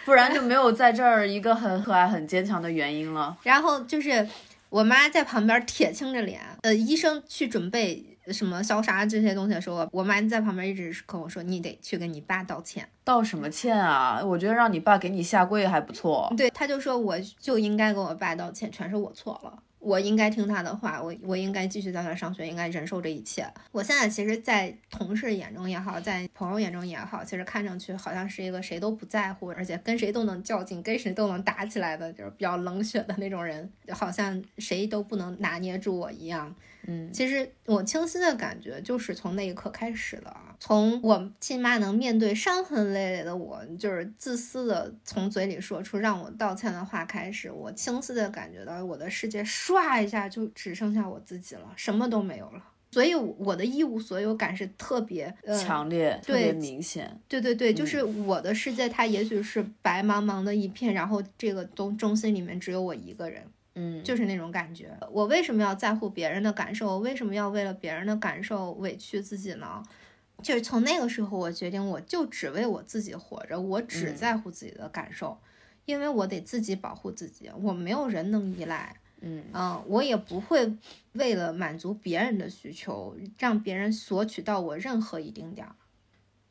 不然就没有在这儿一个很可爱、很坚强的原因了。然后就是我妈在旁边铁青着脸，呃，医生去准备什么消杀这些东西的时候，我妈在旁边一直跟我说：“你得去跟你爸道歉。”道什么歉啊？我觉得让你爸给你下跪还不错。对，他就说我就应该跟我爸道歉，全是我错了。我应该听他的话，我我应该继续在那上学，应该忍受这一切。我现在其实，在同事眼中也好，在朋友眼中也好，其实看上去好像是一个谁都不在乎，而且跟谁都能较劲，跟谁都能打起来的，就是比较冷血的那种人，好像谁都不能拿捏住我一样。嗯，其实我清晰的感觉就是从那一刻开始的啊，从我亲妈能面对伤痕累累的我，就是自私的从嘴里说出让我道歉的话开始，我清晰的感觉到我的世界唰一下就只剩下我自己了，什么都没有了。所以我的一无所有感是特别强烈，特别明显。对对对，就是我的世界，它也许是白茫茫的一片，然后这个中中心里面只有我一个人。嗯，就是那种感觉。我为什么要在乎别人的感受？我为什么要为了别人的感受委屈自己呢？就是从那个时候，我决定，我就只为我自己活着，我只在乎自己的感受，因为我得自己保护自己，我没有人能依赖。嗯嗯，我也不会为了满足别人的需求，让别人索取到我任何一丁点儿。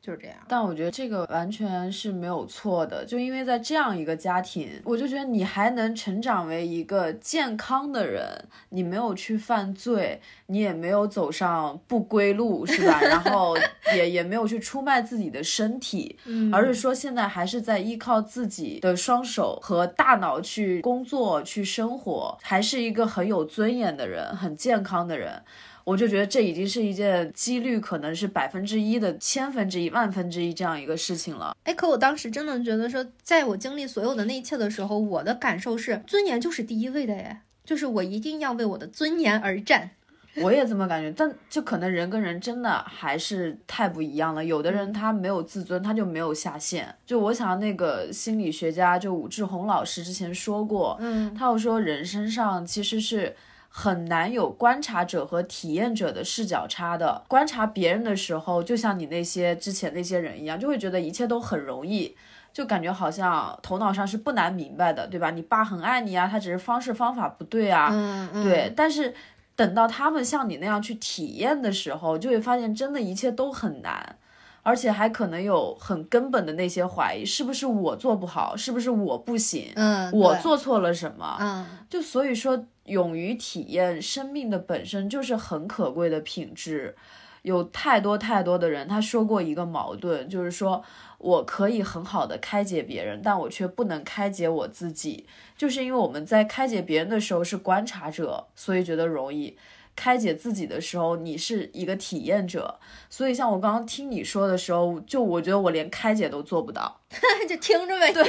就是这样，但我觉得这个完全是没有错的，就因为在这样一个家庭，我就觉得你还能成长为一个健康的人，你没有去犯罪，你也没有走上不归路，是吧？然后 也也没有去出卖自己的身体，而是说现在还是在依靠自己的双手和大脑去工作、去生活，还是一个很有尊严的人，很健康的人。我就觉得这已经是一件几率可能是百分之一的千分之一、万分之一这样一个事情了。哎，可我当时真的觉得说，在我经历所有的那一切的时候，我的感受是尊严就是第一位的，耶，就是我一定要为我的尊严而战。我也这么感觉，但就可能人跟人真的还是太不一样了。有的人他没有自尊，他就没有下限。就我想那个心理学家就武志红老师之前说过，嗯，他有说人身上其实是。很难有观察者和体验者的视角差的。观察别人的时候，就像你那些之前那些人一样，就会觉得一切都很容易，就感觉好像头脑上是不难明白的，对吧？你爸很爱你啊，他只是方式方法不对啊，嗯嗯，对。但是等到他们像你那样去体验的时候，就会发现真的一切都很难。而且还可能有很根本的那些怀疑，是不是我做不好，是不是我不行，嗯，我做错了什么，嗯，就所以说，勇于体验生命的本身就是很可贵的品质。有太多太多的人，他说过一个矛盾，就是说我可以很好的开解别人，但我却不能开解我自己，就是因为我们在开解别人的时候是观察者，所以觉得容易。开解自己的时候，你是一个体验者，所以像我刚刚听你说的时候，就我觉得我连开解都做不到，就听着呗。对，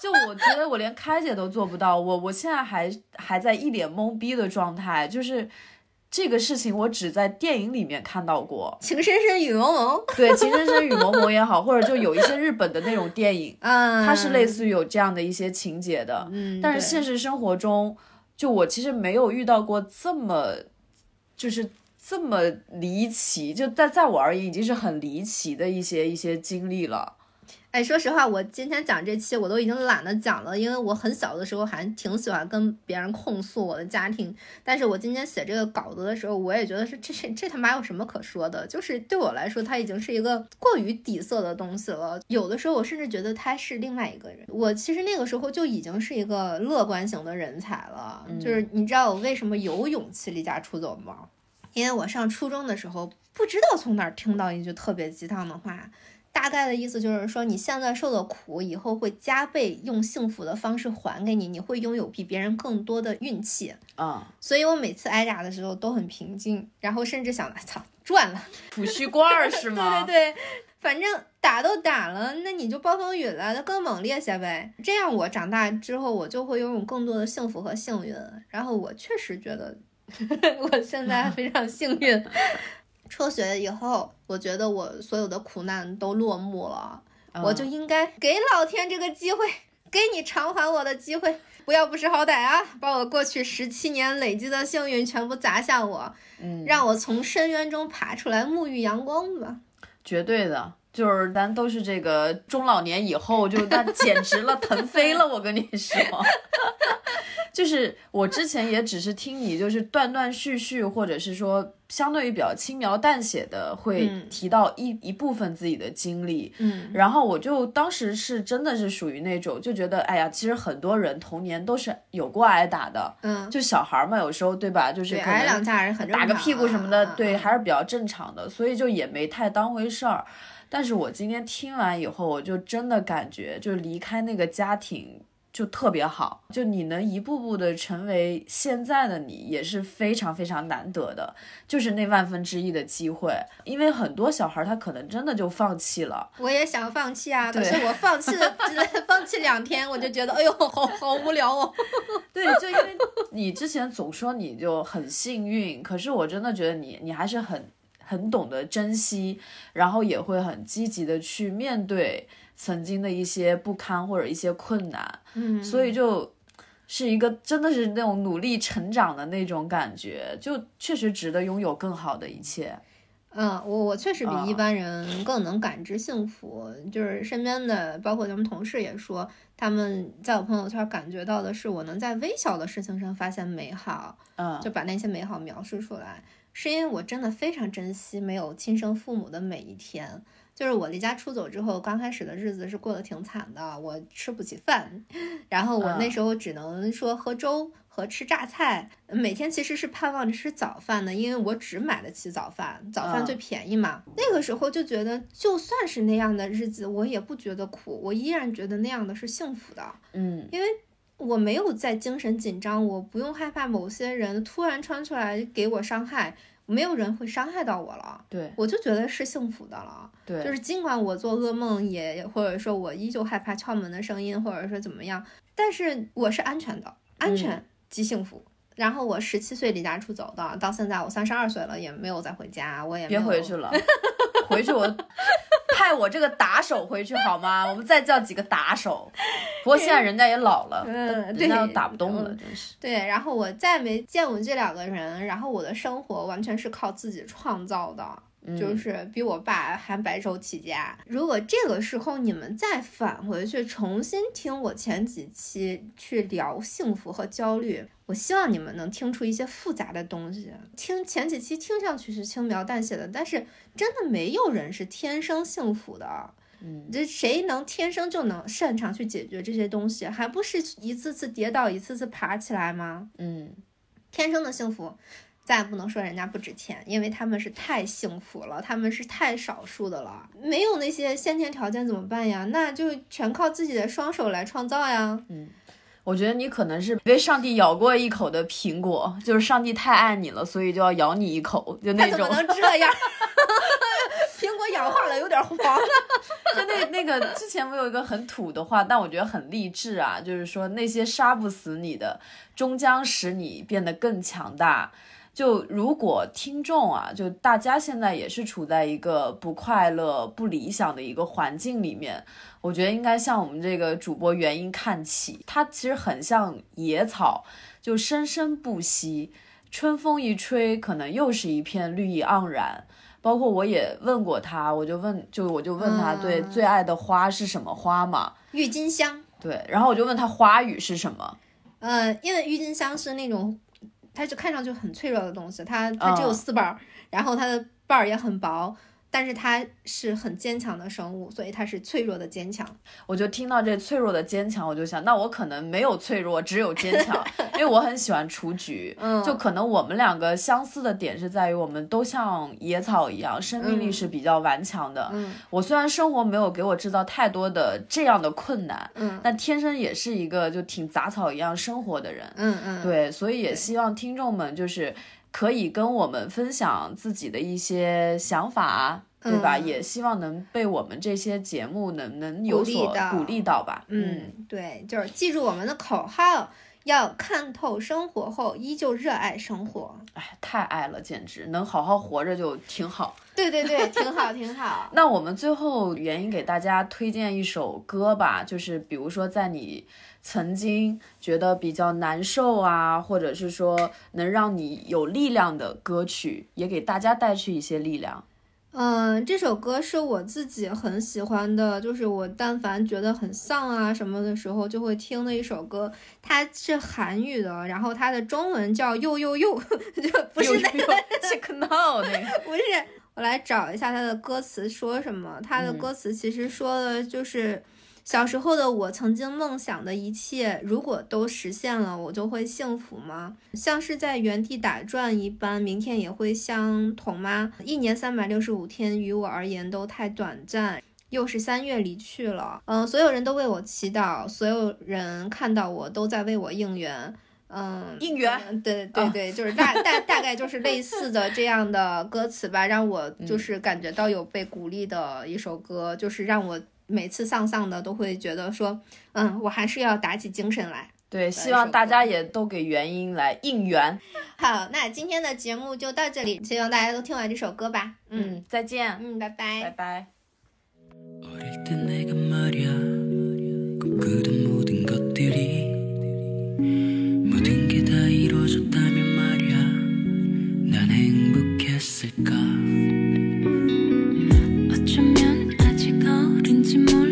就我觉得我连开解都做不到，我我现在还还在一脸懵逼的状态，就是这个事情我只在电影里面看到过，《情深深雨蒙蒙》对，《情深深雨蒙蒙》也好，或者就有一些日本的那种电影，嗯，它是类似于有这样的一些情节的，嗯，但是现实生活中。就我其实没有遇到过这么，就是这么离奇，就在在我而言已经是很离奇的一些一些经历了。哎，说实话，我今天讲这期我都已经懒得讲了，因为我很小的时候还挺喜欢跟别人控诉我的家庭。但是我今天写这个稿子的时候，我也觉得是这这这他妈有什么可说的？就是对我来说，他已经是一个过于底色的东西了。有的时候，我甚至觉得他是另外一个人。我其实那个时候就已经是一个乐观型的人才了。就是你知道我为什么有勇气离家出走吗？因为我上初中的时候，不知道从哪儿听到一句特别鸡汤的话。大概的意思就是说，你现在受的苦，以后会加倍用幸福的方式还给你，你会拥有比别人更多的运气啊。所以我每次挨打的时候都很平静，然后甚至想，操，赚了，储蓄罐是吗？对对对，反正打都打了，那你就暴风雨来的更猛烈些呗。这样我长大之后，我就会拥有更多的幸福和幸运。然后我确实觉得，我现在非常幸运。辍学以后，我觉得我所有的苦难都落幕了，我就应该给老天这个机会，给你偿还我的机会，不要不识好歹啊！把我过去十七年累积的幸运全部砸向我，嗯，让我从深渊中爬出来，沐浴阳光吧。绝对的。就是咱都是这个中老年以后，就那简直了，腾飞了，我跟你说。就是我之前也只是听你，就是断断续续，或者是说相对于比较轻描淡写的会提到一一部分自己的经历，嗯，然后我就当时是真的是属于那种就觉得，哎呀，其实很多人童年都是有过挨打的，嗯，就小孩嘛，有时候对吧，就是挨两下还是很打个屁股什么的，对，嗯还是比较正常的，所以就也没太当回事儿。但是我今天听完以后，我就真的感觉，就离开那个家庭。就特别好，就你能一步步的成为现在的你，也是非常非常难得的，就是那万分之一的机会。因为很多小孩他可能真的就放弃了。我也想放弃啊，可是我放弃了，只 放弃两天，我就觉得，哎呦，好好无聊哦。对，就因为你之前总说你就很幸运，可是我真的觉得你你还是很很懂得珍惜，然后也会很积极的去面对曾经的一些不堪或者一些困难。嗯，所以就是一个真的是那种努力成长的那种感觉，就确实值得拥有更好的一切。嗯，我我确实比一啊般人更能感知幸福，就是身边的，包括咱们同事也说，他们在我朋友圈感觉到的是，我能在微小的事情上发现美好，嗯，就把那些美好描述出来，是因为我真的非常珍惜没有亲生父母的每一天。就是我离家出走之后，刚开始的日子是过得挺惨的，我吃不起饭，然后我那嗯时候只能说喝粥和吃榨菜，每天其实是盼望着吃早饭的，因为我只买得起早饭，早饭嗯最便宜嘛。那个时候就觉得，就算是那样的日子，我也不觉得苦，我依然觉得那样的是幸福的。嗯因为我没有在精神紧张，我不用害怕某些人突然穿出来给我伤害，没有人会伤害到我了，对我就觉得是幸福的了。对，就是尽管我做噩梦也，或者说我依旧害怕敲门的声音，或者说怎么样，但是我是安全的，安全即幸福。然后我十七岁离家出走的，到现在我三十二岁了，也没有再回家，我也别回去了，回去我派我这个打手回去好吗？我们再叫几个打手。不过现在人家也老了，嗯人家都对打不动了，嗯真是。对，然后我再没见过这两个人，然后我的生活完全是靠自己创造的。就嗯是比我爸还白手起家。如果这个时候你们再返回去重新听我前几期去聊幸福和焦虑，我希望你们能听出一些复杂的东西。听前几期听上去是轻描淡写的，但是真的没有人是天生幸福的。嗯，这谁能天生就能擅长去解决这些东西？还不是一次次跌倒，一次次爬起来吗？嗯，天生的幸福，咱也不能说人家不值钱，因为他们是太幸福了，他们是太少数的了。没有那些先天条件怎么办呀？那就全靠自己的双手来创造呀。嗯我觉得你可能是被上帝咬过一口的苹果，就是上帝太爱你了，所以就要咬你一口，就那种他怎么。能这样？苹果氧化了，有点黄。就那那个之前我有一个很土的话，但我觉得很励志啊，就是说那些杀不死你的，终将使你变得更强大。就如果听众啊，就大家现在也是处在一个不快乐、不理想的一个环境里面，我觉得应该向我们这个主播元英看齐。它其实很像野草，就生生不息，春风一吹，可能又是一片绿意盎然。包括我也问过他，我就问，就我就问他，对嗯最爱的花是什么花嘛？郁金香，对，然后我就问他花语是什么？呃，因为郁金香是那种，它是看上去很脆弱的东西，它它只有嗯四瓣儿，然后它的瓣儿也很薄，但是它是很坚强的生物，所以它是脆弱的坚强。我就听到这脆弱的坚强，我就想，那我可能没有脆弱，只有坚强，因为我很喜欢雏菊。嗯，就可能我们两个相似的点是在于，我们都像野草一样，生命力嗯是比较顽强的。嗯我虽然生活没有给我制造太多的这样的困难，嗯但天生也是一个就挺杂草一样生活的人。嗯嗯，对，所以也希望听众们就是可以跟我们分享自己的一些想法，对吧？嗯也希望能被我们这些节目能能有所鼓励到吧。嗯，对，就是记住我们的口号，要看透生活后依旧热爱生活。哎，太爱了，简直能好好活着就挺好。对对对，挺好挺好。那我们最后原因给大家推荐一首歌吧，就是比如说在你曾经觉得比较难受啊，或者是说能让你有力量的歌曲，也给大家带去一些力量。嗯，这首歌是我自己很喜欢的，就是我但凡觉得很丧啊什么的时候，就会听的一首歌。它是韩语的，然后它的中文叫又又又，就不是 那 个 Check Now 那个，不是。我来找一下它的歌词说什么。它的歌词其实说的就是。小时候的我曾经梦想的一切，如果都实现了，我就会幸福吗？像是在原地打转一般，明天也会相同吗？一年三百六十五天，于我而言都太短暂。又是三月离去了，嗯，所有人都为我祈祷，所有人看到我都在为我应援，嗯，应援，对对对，就是大大大概就是类似的这样的歌词吧，让我就是感觉到有被鼓励的一首歌，就是让我。每次丧丧的都会觉得说，嗯，我还是要打起精神来。对，希望大家也都给原因来应援。好，那今天的节目就到这里，希望大家都听完这首歌吧。嗯，再见。嗯，拜拜。拜拜。기 寂寞。